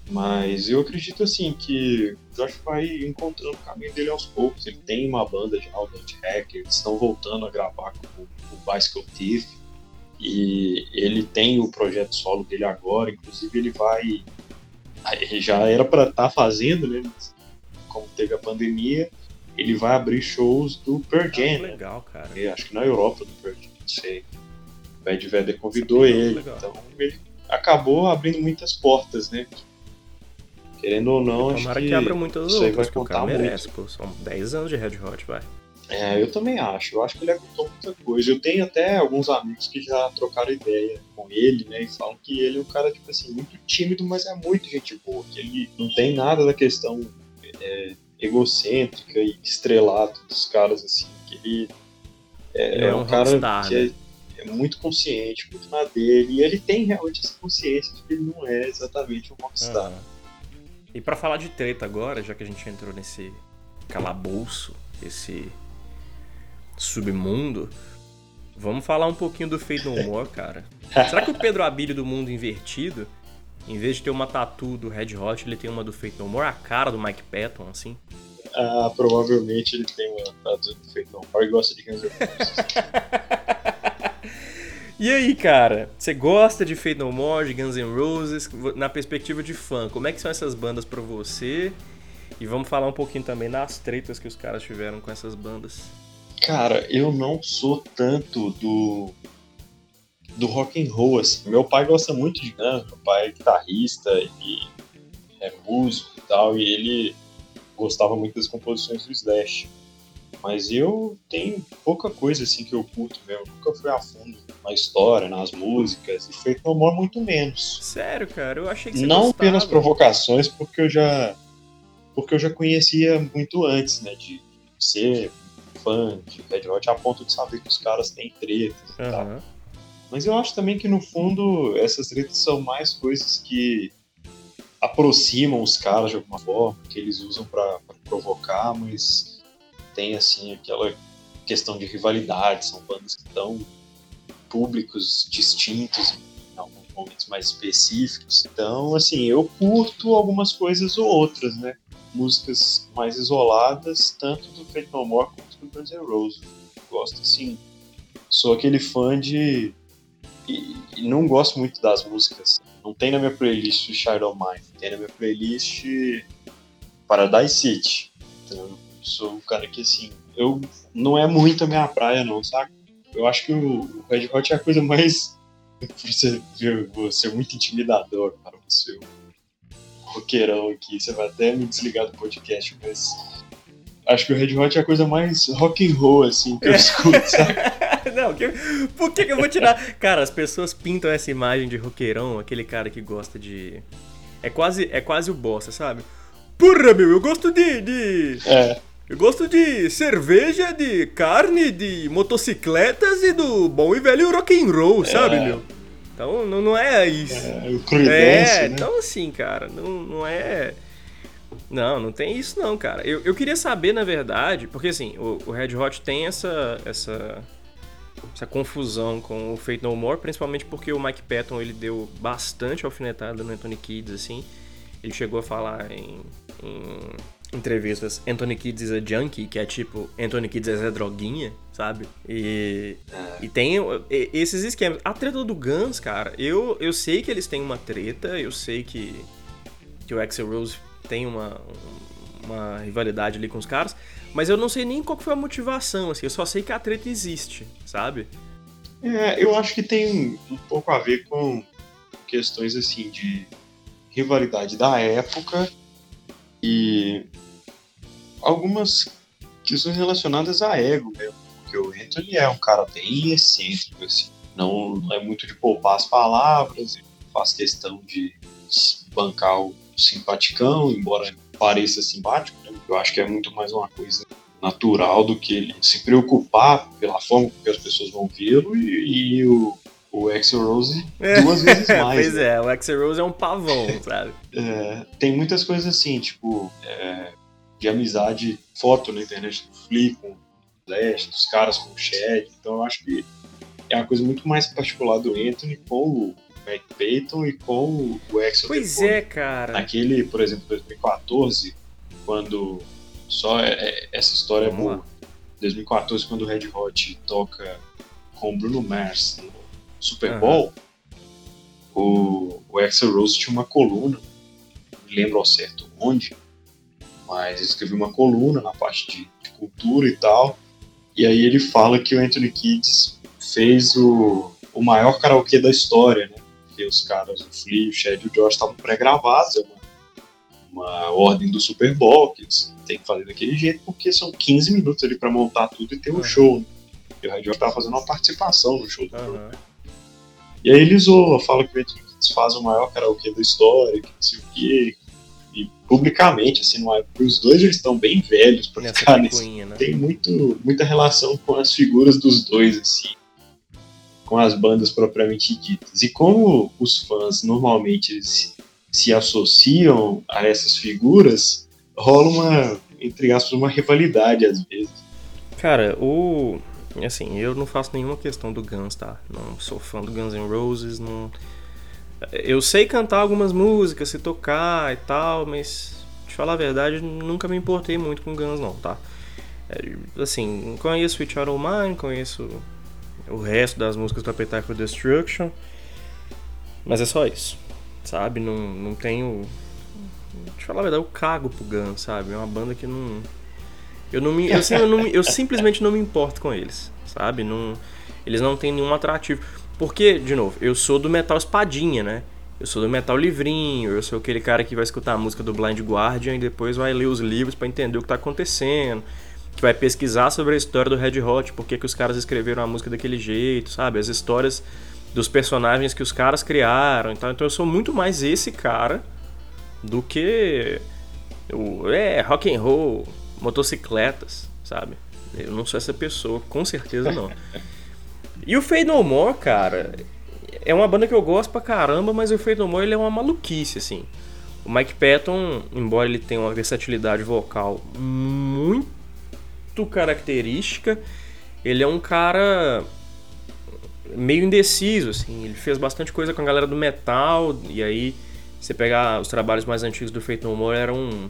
Mas eu acredito assim que o Josh vai encontrando o caminho dele aos poucos. Ele tem uma banda de Albert Hacker, eles estão voltando a gravar com o Bicycle Thief. E ele tem o projeto solo dele agora, inclusive ele vai. Já era para estar tá fazendo, né? Como teve a pandemia, ele vai abrir shows do Pearl Jam.
Ah, legal, cara.
É, acho que na Europa do Pearl Jam, não sei. O Ed Vedder convidou ele, legal. então ele acabou abrindo muitas portas, né? Querendo ou não, acho
que, que abra muitas isso outras, vai contar o cara merece, pô. São 10 anos de Red Hot, vai.
É, eu também acho. Eu acho que ele aguentou muita coisa. Eu tenho até alguns amigos que já trocaram ideia com ele, né? E falam que ele é um cara, tipo assim, muito tímido, mas é muito gente boa. Que ele não tem nada da questão é, egocêntrica e estrelado dos caras, assim. Que ele é, ele é um, um cara rockstar, que é, né? é, muito consciente, muito na dele. E ele tem realmente essa consciência de que ele não é exatamente um rockstar.
E para falar de treta agora, já que a gente entrou nesse calabouço, esse submundo, vamos falar um pouquinho do Fade No More, cara. [laughs] Será que o Pedro Abílio do mundo invertido, em vez de ter uma tatu do Red Hot, ele tem uma do Fade No More, a cara do Mike Patton, assim?
Ah, provavelmente ele tem uma tatu do Fade No More e gosta de Guns N' Roses. [laughs]
E aí, cara, você gosta de Fade No More, de Guns N' Roses, na perspectiva de fã, como é que são essas bandas para você? E vamos falar um pouquinho também das tretas que os caras tiveram com essas bandas.
Cara, eu não sou tanto do do rock and roll assim. Meu pai gosta muito de Guns, meu pai é guitarrista e é músico e tal, e ele gostava muito das composições do Slash. Mas eu tenho pouca coisa assim que eu curto mesmo. nunca fui a fundo na história, nas músicas, e Feito No More muito menos.
Sério, cara? Eu achei que você
Não
gostava.
pelas provocações, porque eu já porque eu já conhecia muito antes, né, de ser fã de Red Hot a ponto de saber que os caras têm tretas e uhum. tal. Mas eu acho também que no fundo essas tretas são mais coisas que aproximam os caras de alguma forma, que eles usam para provocar, mas tem assim aquela questão de rivalidade, são bandas que estão públicos distintos em alguns momentos mais específicos. Então, assim, eu curto algumas coisas ou outras, né? Músicas mais isoladas, tanto do Fate No More quanto do Guns N' Roses. Gosto, assim, sou aquele fã de... E, e, não gosto muito das músicas. Não tem na minha playlist Shadow Mind, tem na minha playlist Paradise City. Então, sou um cara que, assim, eu não é muito a minha praia, não, sabe? Eu acho que o Red Hot é a coisa mais. [laughs] Você ver você é muito intimidador, cara. Você é um roqueirão aqui. Você vai até me desligar do podcast, mas. Acho que o Red Hot é a coisa mais rock and roll, assim, que eu escuto, [laughs] sabe?
Não, que, por que, que eu vou tirar? Cara, as pessoas pintam essa imagem de roqueirão, aquele cara que gosta de. É quase, é quase o bosta, sabe? Porra, meu, eu gosto de. de...
É.
Eu gosto de cerveja, de carne, de motocicletas e do bom e velho rock and roll, é. sabe, meu? Então não, não é isso.
É, o
é
né?
então assim, cara, não, não é. Não, não tem isso não, cara. Eu, eu queria saber, na verdade, porque assim, o, o Red Hot tem essa, essa, essa confusão com o Fate No More, principalmente porque o Mike Patton ele deu bastante alfinetada no Anthony Kids, assim. Ele chegou a falar em, em entrevistas Anthony Kids is a junkie, que é tipo Anthony Kids é droguinha, sabe? E, e tem esses esquemas. A treta do Guns, cara, eu, eu sei que eles têm uma treta, eu sei que, que o Axel Rose tem uma, uma rivalidade ali com os caras, mas eu não sei nem qual foi a motivação, assim, eu só sei que a treta existe, sabe?
É, eu acho que tem um pouco a ver com questões assim de rivalidade da época e algumas questões relacionadas a ego mesmo, porque o Anthony é um cara bem excêntrico, assim, não, é muito de poupar as palavras, faz questão de bancar o simpaticão, embora pareça simpático, né? eu acho que é muito mais uma coisa natural do que ele se preocupar pela forma que as pessoas vão vê-lo e, e, o, o Axel Rose é. duas vezes [laughs] mais.
pois né? é, o Axel Rose é um pavão, sabe?
É, tem muitas coisas assim, tipo, é, de amizade, foto na internet do Flea com o Flash, dos caras com o Chad, então eu acho que é uma coisa muito mais particular do Anthony com o Mac Payton e com o Axel
Pois é, cara.
Naquele, por exemplo, 2014, quando só é, é, essa história Vamos é boa. 2014, quando o Red Hot toca com o Bruno Mars no Super Bowl, uhum. o, o Axel Rose tinha uma coluna, não lembro ao certo onde, mas ele escreveu uma coluna na parte de, de cultura e tal, e aí ele fala que o Anthony Kids fez o, o maior karaokê da história, né? Porque os caras, o Flea, o Chad e o Josh estavam pré-gravados, é uma, uma ordem do Super Bowl, que eles têm que fazer daquele jeito, porque são 15 minutos ali para montar tudo e ter um uhum. show. Né? E o Red Hot tava fazendo uma participação no show do uhum. E aí ele zoa, fala que o Kids faz o maior karaokê da história, que não sei o quê, e publicamente, assim, numa época, os dois já estão bem velhos pra ficar nesse. Né? Tem muito, muita relação com as figuras dos dois, assim com as bandas propriamente ditas. E como os fãs normalmente se associam a essas figuras, rola uma, entre aspas, uma rivalidade às vezes.
Cara, o. Assim, eu não faço nenhuma questão do Guns, tá? Não sou fã do Guns N' Roses, não. Eu sei cantar algumas músicas, se tocar e tal, mas, de falar a verdade, nunca me importei muito com Guns, não, tá? É, assim, conheço Switch Out of Mine, conheço o resto das músicas do Appetite for Destruction. Mas é só isso, sabe? Não, não tenho. Eu falar a verdade, eu cago pro Guns, sabe? É uma banda que não. Eu, não me, eu, eu, não, eu simplesmente não me importo com eles, sabe? Não, eles não têm nenhum atrativo. Porque, de novo, eu sou do metal espadinha, né? Eu sou do metal livrinho, eu sou aquele cara que vai escutar a música do Blind Guardian e depois vai ler os livros para entender o que tá acontecendo que vai pesquisar sobre a história do Red Hot, por que, os caras escreveram a música daquele jeito, sabe? As histórias dos personagens que os caras criaram. Então, então eu sou muito mais esse cara do que o é rock and roll, motocicletas, sabe? Eu não sou essa pessoa, com certeza não. e o Fade No More, cara, é uma banda que eu gosto pra caramba, mas o Fade No More ele é uma maluquice assim. O Mike Patton, embora ele tenha uma versatilidade vocal muito característica. Ele é um cara meio indeciso, assim. Ele fez bastante coisa com a galera do metal, e aí você pegar os trabalhos mais antigos do Feito No More, era um,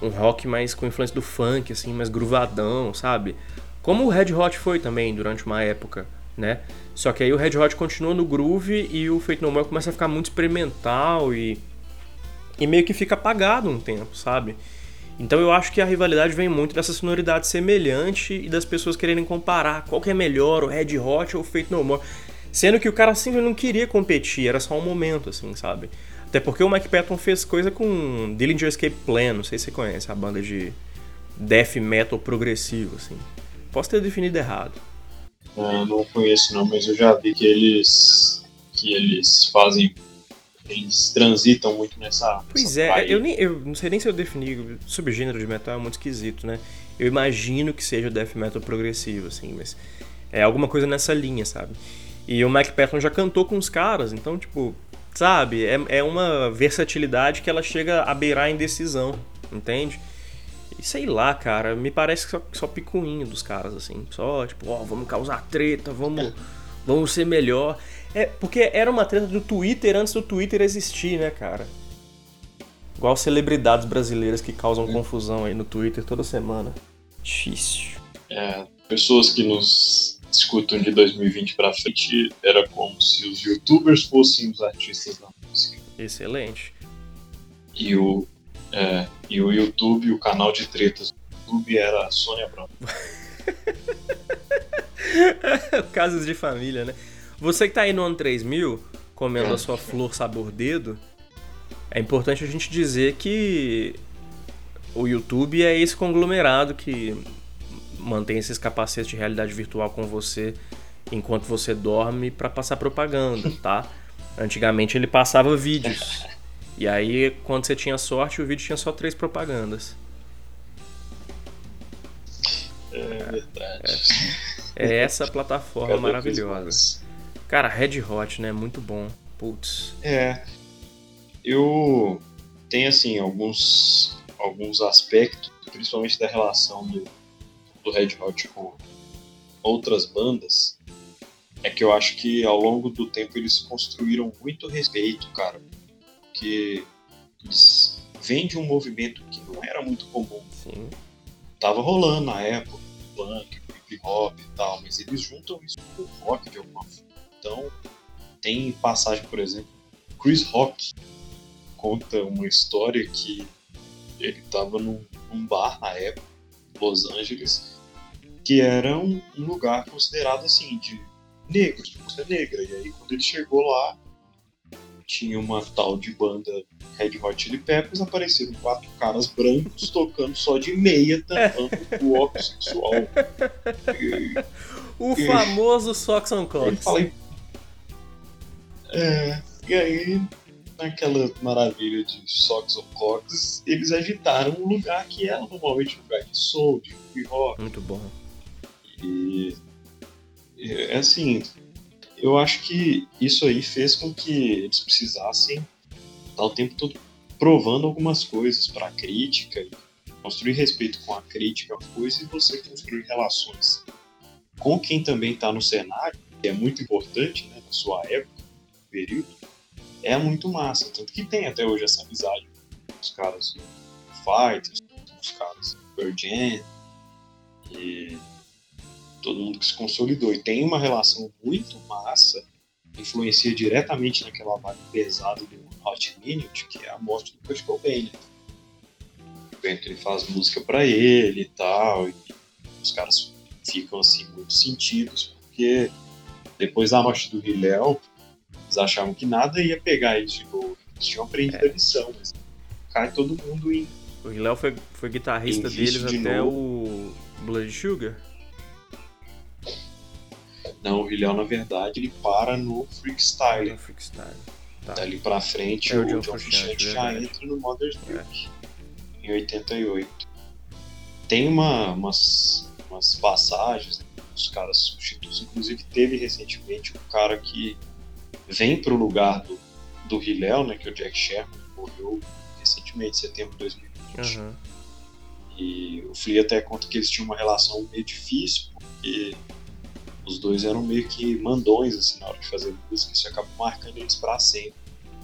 um rock mais com influência do funk, assim, mais gruvadão, sabe? Como o Red Hot foi também durante uma época, né? Só que aí o Red Hot continua no groove e o Feito No More começa a ficar muito experimental e, e meio que fica apagado um tempo, sabe? Então eu acho que a rivalidade vem muito dessa sonoridade semelhante e das pessoas quererem comparar qual que é melhor, o Red Hot ou o Fate No More. Sendo que o cara simplesmente não queria competir, era só um momento, assim, sabe? Até porque o Mike Patton fez coisa com Dillinger Escape Plan, não sei se você conhece, a banda de death metal progressivo, assim. Posso ter definido errado.
Não, não conheço não, mas eu já vi que eles que eles fazem eles transitam muito nessa.
Pois é, eu, nem, eu não sei nem se eu defini subgênero de metal, é muito esquisito, né? Eu imagino que seja death metal progressivo, assim, mas é alguma coisa nessa linha, sabe? E o Mike Patton já cantou com os caras, então, tipo, sabe? É, é uma versatilidade que ela chega a beirar a indecisão, entende? E sei lá, cara, me parece só, só picuinho dos caras, assim. Só, tipo, ó, oh, vamos causar treta, vamos, vamos ser melhor. É, porque era uma treta do Twitter antes do Twitter existir, né, cara? Igual celebridades brasileiras que causam confusão aí no Twitter toda semana. Difícil.
É, pessoas que nos escutam de 2020 pra frente, era como se os youtubers fossem os artistas da música.
Excelente.
E o. É, e o YouTube, o canal de tretas do YouTube era a Sônia Abrão. [laughs]
Casos de família, né? Você que tá aí no ano 3000, comendo a sua flor sabor dedo, é importante a gente dizer que o YouTube é esse conglomerado que mantém esses capacetes de realidade virtual com você enquanto você dorme para passar propaganda, tá? [laughs] Antigamente ele passava vídeos. [laughs] E aí, quando você tinha sorte, o vídeo tinha só três propagandas.
É verdade.
É, é essa plataforma Cada maravilhosa. Cara, Red Hot, né? Muito bom. Putz.
É. Eu tenho, assim, alguns, alguns aspectos, principalmente da relação do, do Red Hot com outras bandas, é que eu acho que ao longo do tempo eles construíram muito respeito, cara, porque eles vêm de um movimento que não era muito comum.
Sim.
Tava rolando na época, punk, hip hop e tal, mas eles juntam isso com o rock de alguma forma. Então, tem passagem, por exemplo, Chris Rock conta uma história que ele estava num, num, bar na época, Los Angeles, que era um, um lugar considerado assim de negros, de música negra. E aí quando ele chegou lá, tinha uma tal de banda Red Hot Chili Peppers, apareceram quatro caras brancos tocando só de meia, tampando [laughs] o óculos sexual.
E, o e, famoso Socks on Clocks.
Falei, é, e aí, naquela maravilha de Socks on Clocks, eles agitaram um lugar que era normalmente um lugar de soul, de hop.
Muito bom.
E é assim, eu acho que isso aí fez com que eles precisassem estar o tempo todo provando algumas coisas para a crítica construir respeito com a crítica coisa e você construir relações com quem também está no cenário, que é muito importante né, na sua época, período, é muito massa. Tanto que tem até hoje essa amizade com os caras do Fighters, com os caras do Pearl e todo mundo que se consolidou. E tem uma relação muito massa, influencia diretamente naquela vibe pesada do Hot Minute, que é a morte do Kurt Cobain. O ele faz música para ele e tal, e os caras ficam assim muito sentidos, porque depois da morte do Hillel, eles achavam que nada ia pegar eles de novo. Eles tinham aprendido é. a lição, mas cai todo mundo em.
O Hillel foi, foi guitarrista deles de até novo. o Blood Sugar?
Não, o Hilhão, na verdade, ele para no Freakstyle.
No Freakstyle.
Tá. Dali pra frente, é o, o John Frusciante já entra no Mother's Milk, é. em 88. Tem uma, umas, umas passagens, né, os caras substitutos. Inclusive, teve recentemente um cara que vem pro lugar do, do Hillel, né, que é o Jack Sherman, morreu recentemente, em setembro de 2020. Uhum. E o Flea até conta que eles tinham uma relação meio difícil, porque os dois eram meio que mandões assim, na hora de fazer música, isso acabou marcando eles para sempre.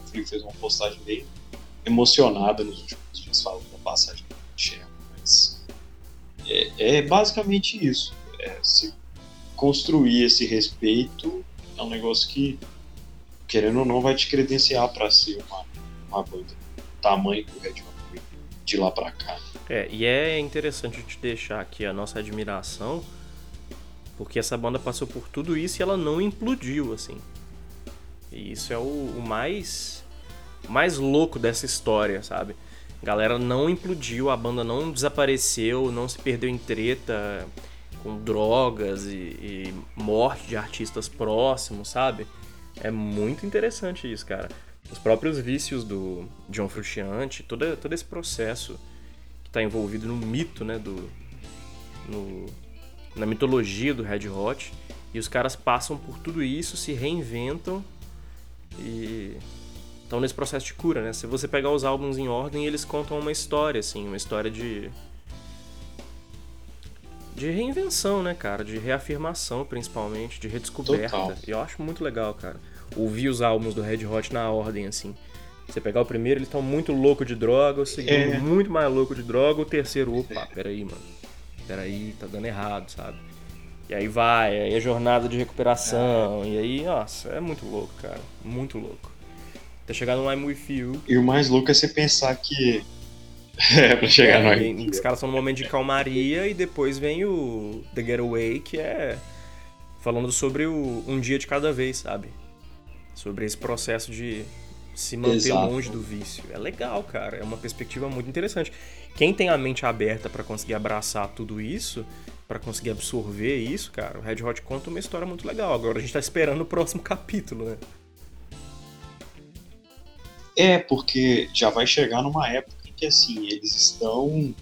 O Flea fez uma postagem bem emocionada nos últimos dias falando da passagem do Sherman, mas é, é, basicamente isso. É, se construir esse respeito é um negócio que, querendo ou não, vai te credenciar para ser uma, uma banda tamanho do Red Hot de lá para cá.
É, e é interessante te deixar aqui a nossa admiração porque essa banda passou por tudo isso e ela não implodiu, assim. E isso é o, o mais, mais louco dessa história, sabe? A galera não implodiu, a banda não desapareceu, não se perdeu em treta com drogas e, e morte de artistas próximos, sabe? É muito interessante isso, cara. Os próprios vícios do John Frusciante, todo, todo esse processo que está envolvido no mito, né, do, no, na mitologia do Red Hot. E os caras passam por tudo isso, se reinventam e estão nesse processo de cura, né? Se você pegar os álbuns em ordem, eles contam uma história, assim, uma história de. de reinvenção, né, cara? De reafirmação, principalmente, de redescoberta. Total. E eu acho muito legal, cara. Ouvir os álbuns do Red Hot na ordem, assim. Você pegar o primeiro, eles estão muito louco de droga, o segundo, é. muito mais louco de droga, o terceiro, opa, peraí, mano peraí, tá dando errado, sabe? E aí vai, aí a jornada de recuperação, é. e aí, nossa, é muito louco, cara, muito louco. Até chegar no I'm With You.
E o mais louco é você pensar que [laughs] É, pra chegar é, no
arrepio. Os caras estão num momento de calmaria e depois vem o The Getaway, que é falando sobre o um dia de cada vez, sabe? Sobre esse processo de se manter Exato. longe do vício. É legal, cara. É uma perspectiva muito interessante. Quem tem a mente aberta para conseguir abraçar tudo isso, para conseguir absorver isso, cara, o Red Hot conta uma história muito legal. Agora a gente tá esperando o próximo [laughs] capítulo, né?
É, porque já vai chegar numa época em que, assim, eles estão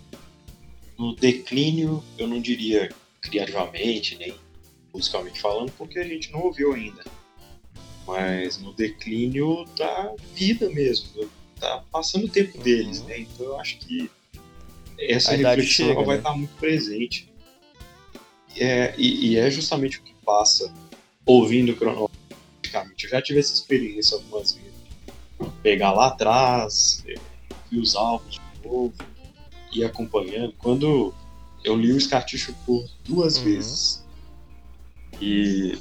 no declínio, eu não diria criativamente, nem musicalmente falando, porque a gente não ouviu ainda. Mas no declínio da vida mesmo, tá passando o tempo uhum. deles, né? Então eu acho que essa reflexão chega, vai né? estar muito presente. É, e, e, é justamente o que passa ouvindo cronologicamente. Eu já tive essa experiência algumas vezes pegar lá atrás, ver os álbuns de novo, ir acompanhando. Quando eu li o Escarticho por duas uhum. vezes, e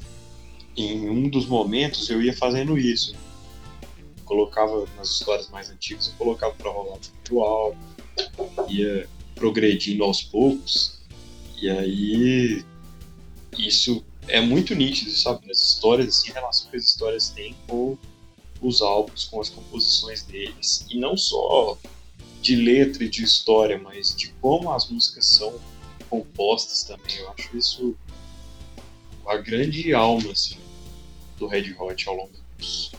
em um dos momentos eu ia fazendo isso. Colocava nas histórias mais antigas, eu colocava para rolar o álbum, ia progredindo aos poucos, e aí isso é muito nítido, sabe? As histórias, assim, a relação que as histórias têm com os álbuns, com as composições deles. E não só de letra e de história, mas de como as músicas são compostas também. Eu acho isso a grande alma assim, do Red Hot ao longo dos,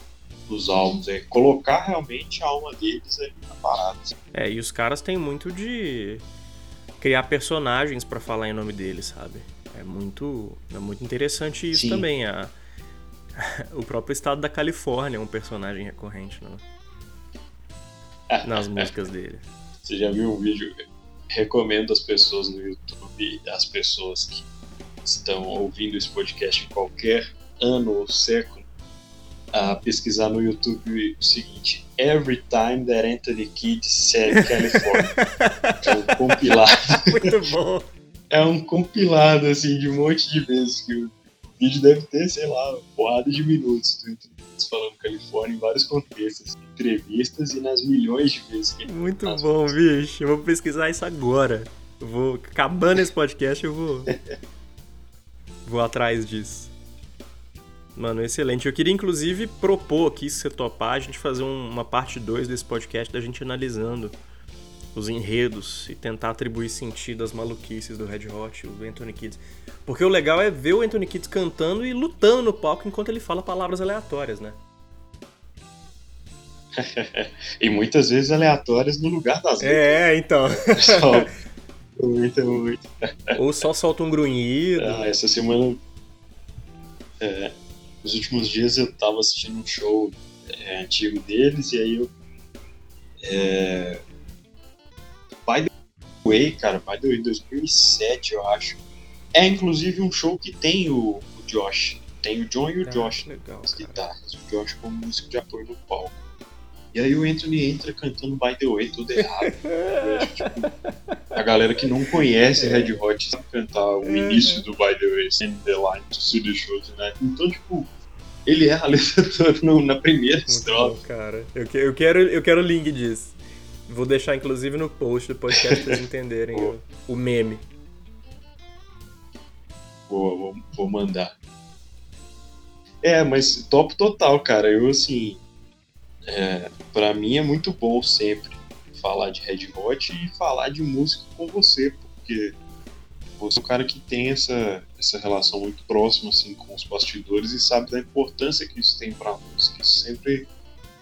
dos álbuns. É colocar realmente a alma deles ali na parada.
É, e os caras têm muito de criar personagens para falar em nome deles, sabe? É muito, é muito interessante isso Sim. também. A, [laughs] o próprio estado da Califórnia é um personagem recorrente no, nas músicas dele.
Você já viu um vídeo? Recomendo as pessoas no YouTube, as pessoas que estão ouvindo esse podcast em qualquer ano ou século, a pesquisar no YouTube o seguinte: Every time that Anthony Kidd said California. [laughs] é um compilado.
Muito bom.
é um compilado assim de um monte de vezes que o vídeo deve ter, sei lá, porrada de minutos do falando Califórnia em vários contextos, entrevistas e nas milhões de vezes que ele
Muito bom, bicho. Eu vou pesquisar isso agora. Eu vou acabando esse podcast, eu vou [laughs] vou atrás disso. Mano, excelente. Eu queria inclusive propor aqui, se você topar, a gente fazer um, uma parte 2 desse podcast da gente analisando os enredos e tentar atribuir sentido às maluquices do Red Hot e o Anthony Kids. Porque o legal é ver o Anthony Kids cantando e lutando no palco enquanto ele fala palavras aleatórias, né? [laughs]
e muitas vezes aleatórias no lugar das
letras. É, então. [laughs] muito, muito. Ou só solta um grunhido.
Ah, essa semana. É, nos últimos dias eu tava assistindo um show é, antigo deles e aí eu. É, By the Way, cara, By the Way 2007, eu acho. É inclusive um show que tem o, o Josh. Tem o John e o ah, Josh legal, nas guitarras. O Josh como músico de apoio no palco. E aí o Anthony entra cantando By the Way tudo errado. [laughs] tipo, a galera que não conhece Red Hot sabe cantar o uhum. início do By the Way, Send the Line to See the Show né? Então, tipo, ele erra a letra [laughs] toda na primeira estrofe.
cara. Eu, que, eu, quero, eu quero o link disso. Vou deixar inclusive no post do podcast pra vocês [laughs] entenderem o, o, meme.
Boa, vou, vou mandar. É, mas top total, cara. Eu, assim. É, pra mim é muito bom sempre falar de Red Hot e falar de música com você, porque você é um cara que tem essa, essa relação muito próxima assim, com os bastidores e sabe da importância que isso tem pra música. Isso sempre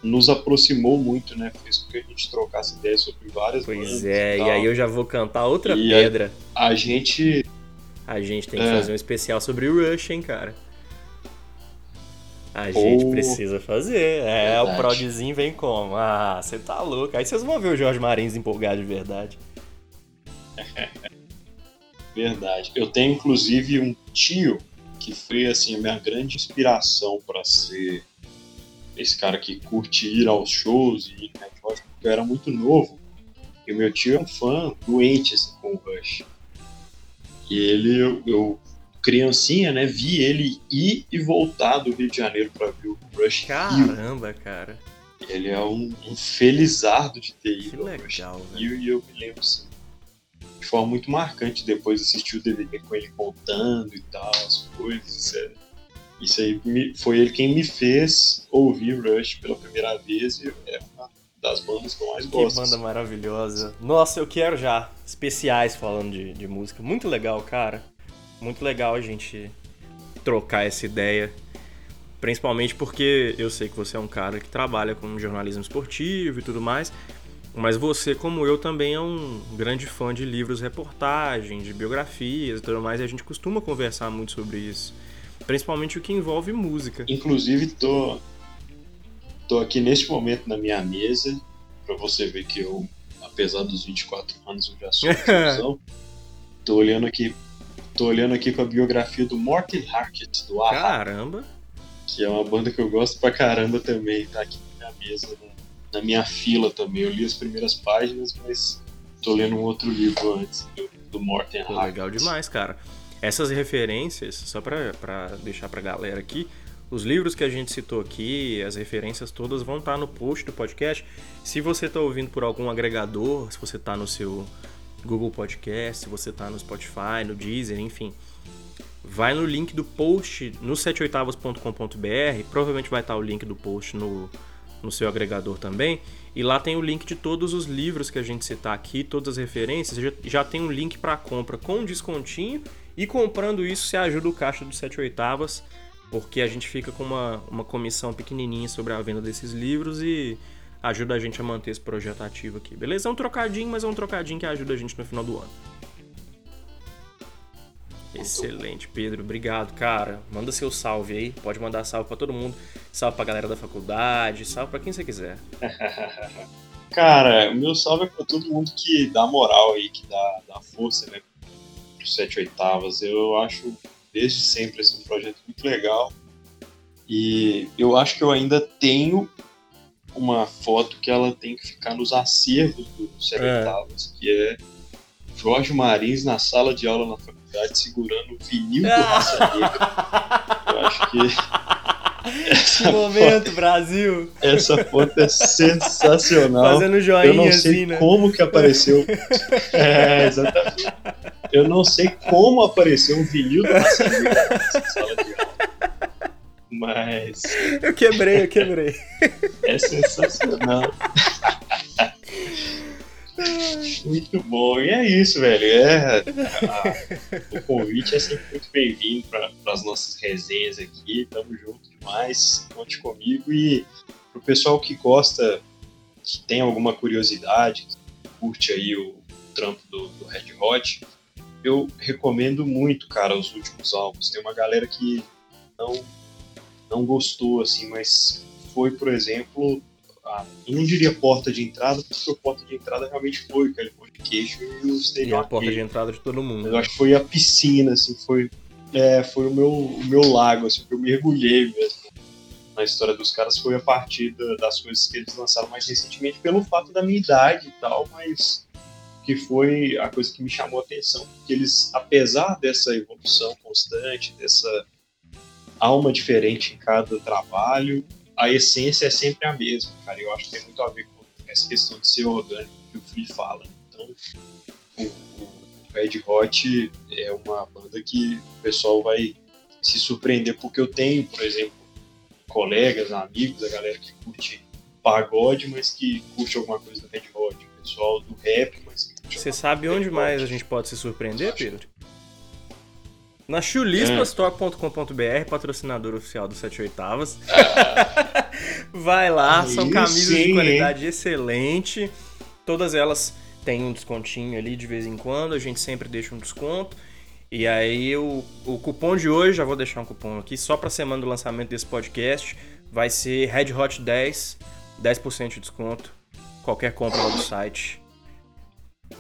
nos aproximou muito, né? Fez com que a gente trocasse ideias sobre várias
pois
bandas.
Pois é, e, e, aí eu já vou cantar outra e pedra.
A, a, gente.
A gente tem que é. fazer um especial sobre o Rush, hein, cara? A gente oh, precisa fazer. É, verdade. o progzinho vem como? Ah, você tá louco. Aí vocês vão ver o Jorge Marins empolgado de verdade. [laughs]
verdade. Eu tenho inclusive um tio que foi assim a minha grande inspiração para ser esse cara que curte ir aos shows e ir porque eu era muito novo. E o meu tio é um fã doente assim, com o Rush. E ele, eu, eu, criancinha, né, vi ele ir e voltar do Rio de Janeiro para ver o Rush.
Caramba, Rio. cara.
Ele é um, um felizardo de ter ido.
Que legal,
e, e eu me lembro, assim, de forma muito marcante depois assistir o DVD com ele contando e tal, as coisas. É, isso aí me, foi ele quem me fez ouvir Rush pela primeira vez e é uma das bandas que eu mais gosto.
Que banda assim. maravilhosa. Nossa, eu quero já especiais falando de, de música. Muito legal, cara. Muito legal a gente trocar essa ideia. Principalmente porque eu sei que você é um cara que trabalha com jornalismo esportivo e tudo mais. Mas você, como eu, também é um grande fã de livros, reportagens, de biografias e tudo mais, e a gente costuma conversar muito sobre isso. Principalmente o que envolve música.
Inclusive, tô, tô aqui neste momento na minha mesa, para você ver que eu, apesar dos 24 anos, eu já sou [laughs] tô olhando aqui. Tô olhando aqui com a biografia do Morten Harket, do Aha.
Caramba!
Que é uma banda que eu gosto pra caramba também, tá aqui na minha mesa, na minha fila também. Eu li as primeiras páginas, mas tô lendo um outro livro antes do, do Morten Pô,
Legal demais, cara. Essas referências, só pra, pra deixar pra galera aqui, os livros que a gente citou aqui, as referências todas vão estar tá no post do podcast. Se você está ouvindo por algum agregador, se você está no seu Google Podcast, se você está no Spotify, no Deezer, enfim, vai no link do post no 78avos.com.br. Provavelmente vai estar tá o link do post no, no seu agregador também. E lá tem o link de todos os livros que a gente citar aqui, todas as referências. Já, já tem um link para compra com descontinho. E comprando isso, você ajuda o caixa do 7 oitavas, porque a gente fica com uma, uma comissão pequenininha sobre a venda desses livros e ajuda a gente a manter esse projeto ativo aqui. Beleza? É um trocadinho, mas é um trocadinho que ajuda a gente no final do ano. Excelente, Pedro. Obrigado, cara. Manda seu salve aí. Pode mandar salve para todo mundo. Salve pra galera da faculdade, salve para quem você quiser. [laughs]
cara, o meu salve é pra todo mundo que dá moral aí, que dá, dá força, né? Pro 7 oitavas. Eu acho desde sempre esse um projeto muito legal. E eu acho que eu ainda tenho uma foto que ela tem que ficar nos acervos do 7 é. oitavas, que é Jorge Marins na sala de aula na faculdade segurando o vinil do Raça Negra. Eu acho que. [laughs]
Esse momento, foto, Brasil!
Essa foto é sensacional.
Fazendo joinha
Eu não sei
assim, né?
como que apareceu. É, exatamente. Eu não sei como apareceu um vinil do Raça Negra nessa sala de aula. Mas.
Eu quebrei, eu quebrei.
É sensacional. Muito bom. E é isso, velho. É, a, o convite é sempre muito bem-vindo para as nossas resenhas aqui. Tamo junto demais. Conte comigo. E pro pessoal que gosta, que tem alguma curiosidade, que curte aí o trampo do, do Red Hot, eu recomendo muito, cara, os últimos álbuns. Tem uma galera que não, não gostou, assim, mas foi, por exemplo, a, eu não diria porta de entrada, porque a porta de entrada realmente foi o Californication e o Stadium
E a porta de entrada de todo mundo.
Eu acho que foi a piscina, assim, foi, é, foi o, meu, o meu lago, assim, que eu mergulhei mesmo na história dos caras, foi a partir da, das coisas que eles lançaram mais recentemente, pelo fato da minha idade e tal, mas que foi a coisa que me chamou a atenção, porque eles, apesar dessa evolução constante, dessa alma diferente em cada trabalho, a essência é sempre a mesma, cara. Eu acho que tem muito a ver com essa questão de ser orgânico que o Free fala. Então, o, o Red Hot é uma banda que o pessoal vai se surpreender, porque eu tenho, por exemplo, colegas, amigos, a galera que curte pagode, mas que curte alguma coisa do Red Hot, o pessoal do rap, mas que curte
Você sabe onde mais a gente pode se surpreender, Pedro? Na chulispastock.com.br, patrocinador oficial do 7 oitavas. [laughs] Vai lá, são camisas sim, de qualidade hein? excelente. Todas elas têm um descontinho ali de vez em quando, a gente sempre deixa um desconto. E aí o, o cupom de hoje, já vou deixar um cupom aqui, só para semana do lançamento desse podcast, vai ser Red Hot 10, 10% de desconto. Qualquer compra lá do site,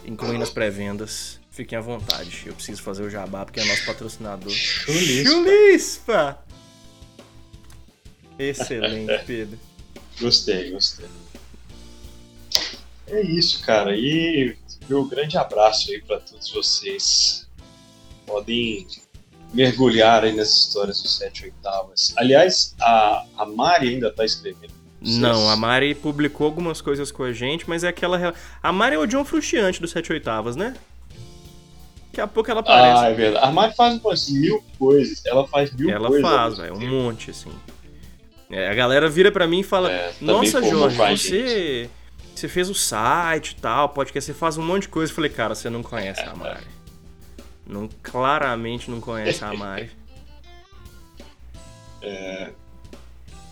incluindo as pré-vendas. Fiquem à vontade. Eu preciso fazer o jabá porque é nosso patrocinador.
Chulispa!
Chulispa! Excelente, [laughs] Pedro.
Gostei, gostei. É isso, cara. E meu grande abraço aí para todos vocês. Podem mergulhar aí nas histórias dos sete oitavas. Aliás, a, a Mari ainda tá escrevendo
Não, a Mari publicou algumas coisas com a gente, mas é aquela. A Mari é o John Frustiante do 7 oitavas, né? Daqui a pouco ela aparece.
Ah, é verdade. A Mari faz assim, mil coisas. Ela faz mil
ela
coisas.
Ela faz, velho, um monte, assim. É, a galera vira pra mim e fala: é, Nossa, Jorge, você, você fez o site e tal, podcast, você faz um monte de coisa. Eu falei, cara, você não conhece a Mari. Não, claramente não conhece a Mari. [laughs]
É,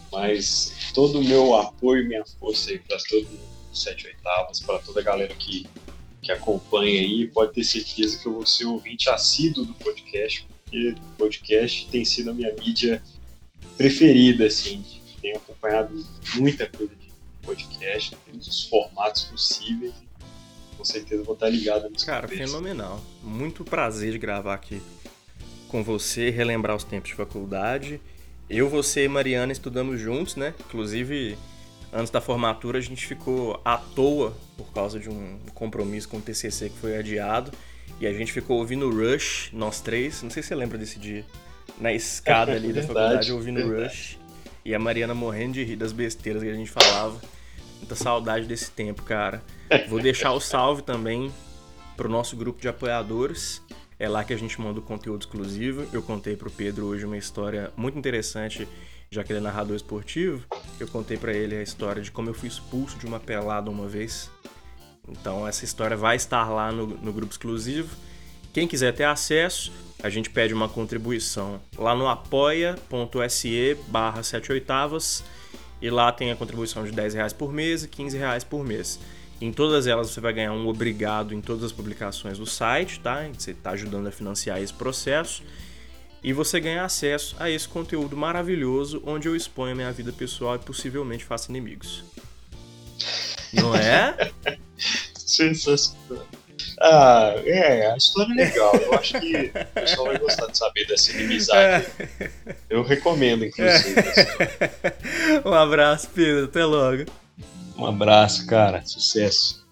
mas todo o meu apoio e minha força aí para todo mundo, sete oitavas, para toda a galera que, que acompanha aí, pode ter certeza que eu vou ser ouvinte assíduo do podcast, porque o podcast tem sido a minha mídia preferida, assim, tenho acompanhado muita coisa de podcast, todos os formatos possíveis, com certeza vou estar ligado
nisso. Cara, fenomenal. Muito prazer de gravar aqui com você, relembrar os tempos de faculdade. Eu, você e Mariana estudamos juntos, né? Inclusive, antes da formatura a gente ficou à toa por causa de um compromisso com o TCC que foi adiado. E a gente ficou ouvindo Rush, nós três. Não sei se você lembra desse dia. Na escada ali da [laughs] faculdade, ouvindo Rush. E a Mariana morrendo de rir das besteiras que a gente falava. Muita saudade desse tempo, cara. Vou deixar o salve também pro nosso grupo de apoiadores. É lá que a gente manda o conteúdo exclusivo. Eu contei pro Pedro hoje uma história muito interessante, já que ele é narrador esportivo. Eu contei para ele a história de como eu fui expulso de uma pelada uma vez. Então essa história vai estar lá no, no grupo exclusivo. Quem quiser ter acesso, a gente pede uma contribuição lá no apoia.se barra 7 oitavas e lá tem a contribuição de 10 reais por mês e 15 reais por mês. Em todas elas você vai ganhar um obrigado em todas as publicações do site, tá? Você está ajudando a financiar esse processo. E você ganha acesso a esse conteúdo maravilhoso onde eu exponho a minha vida pessoal e possivelmente faço inimigos. Não é? [laughs]
Sensacional. Ah, é, a história é legal. Eu acho que o pessoal vai gostar de saber dessa inimizade. É. Eu recomendo, inclusive. [laughs]
um abraço, Pedro. Até logo.
Um abraço, cara. Sucesso.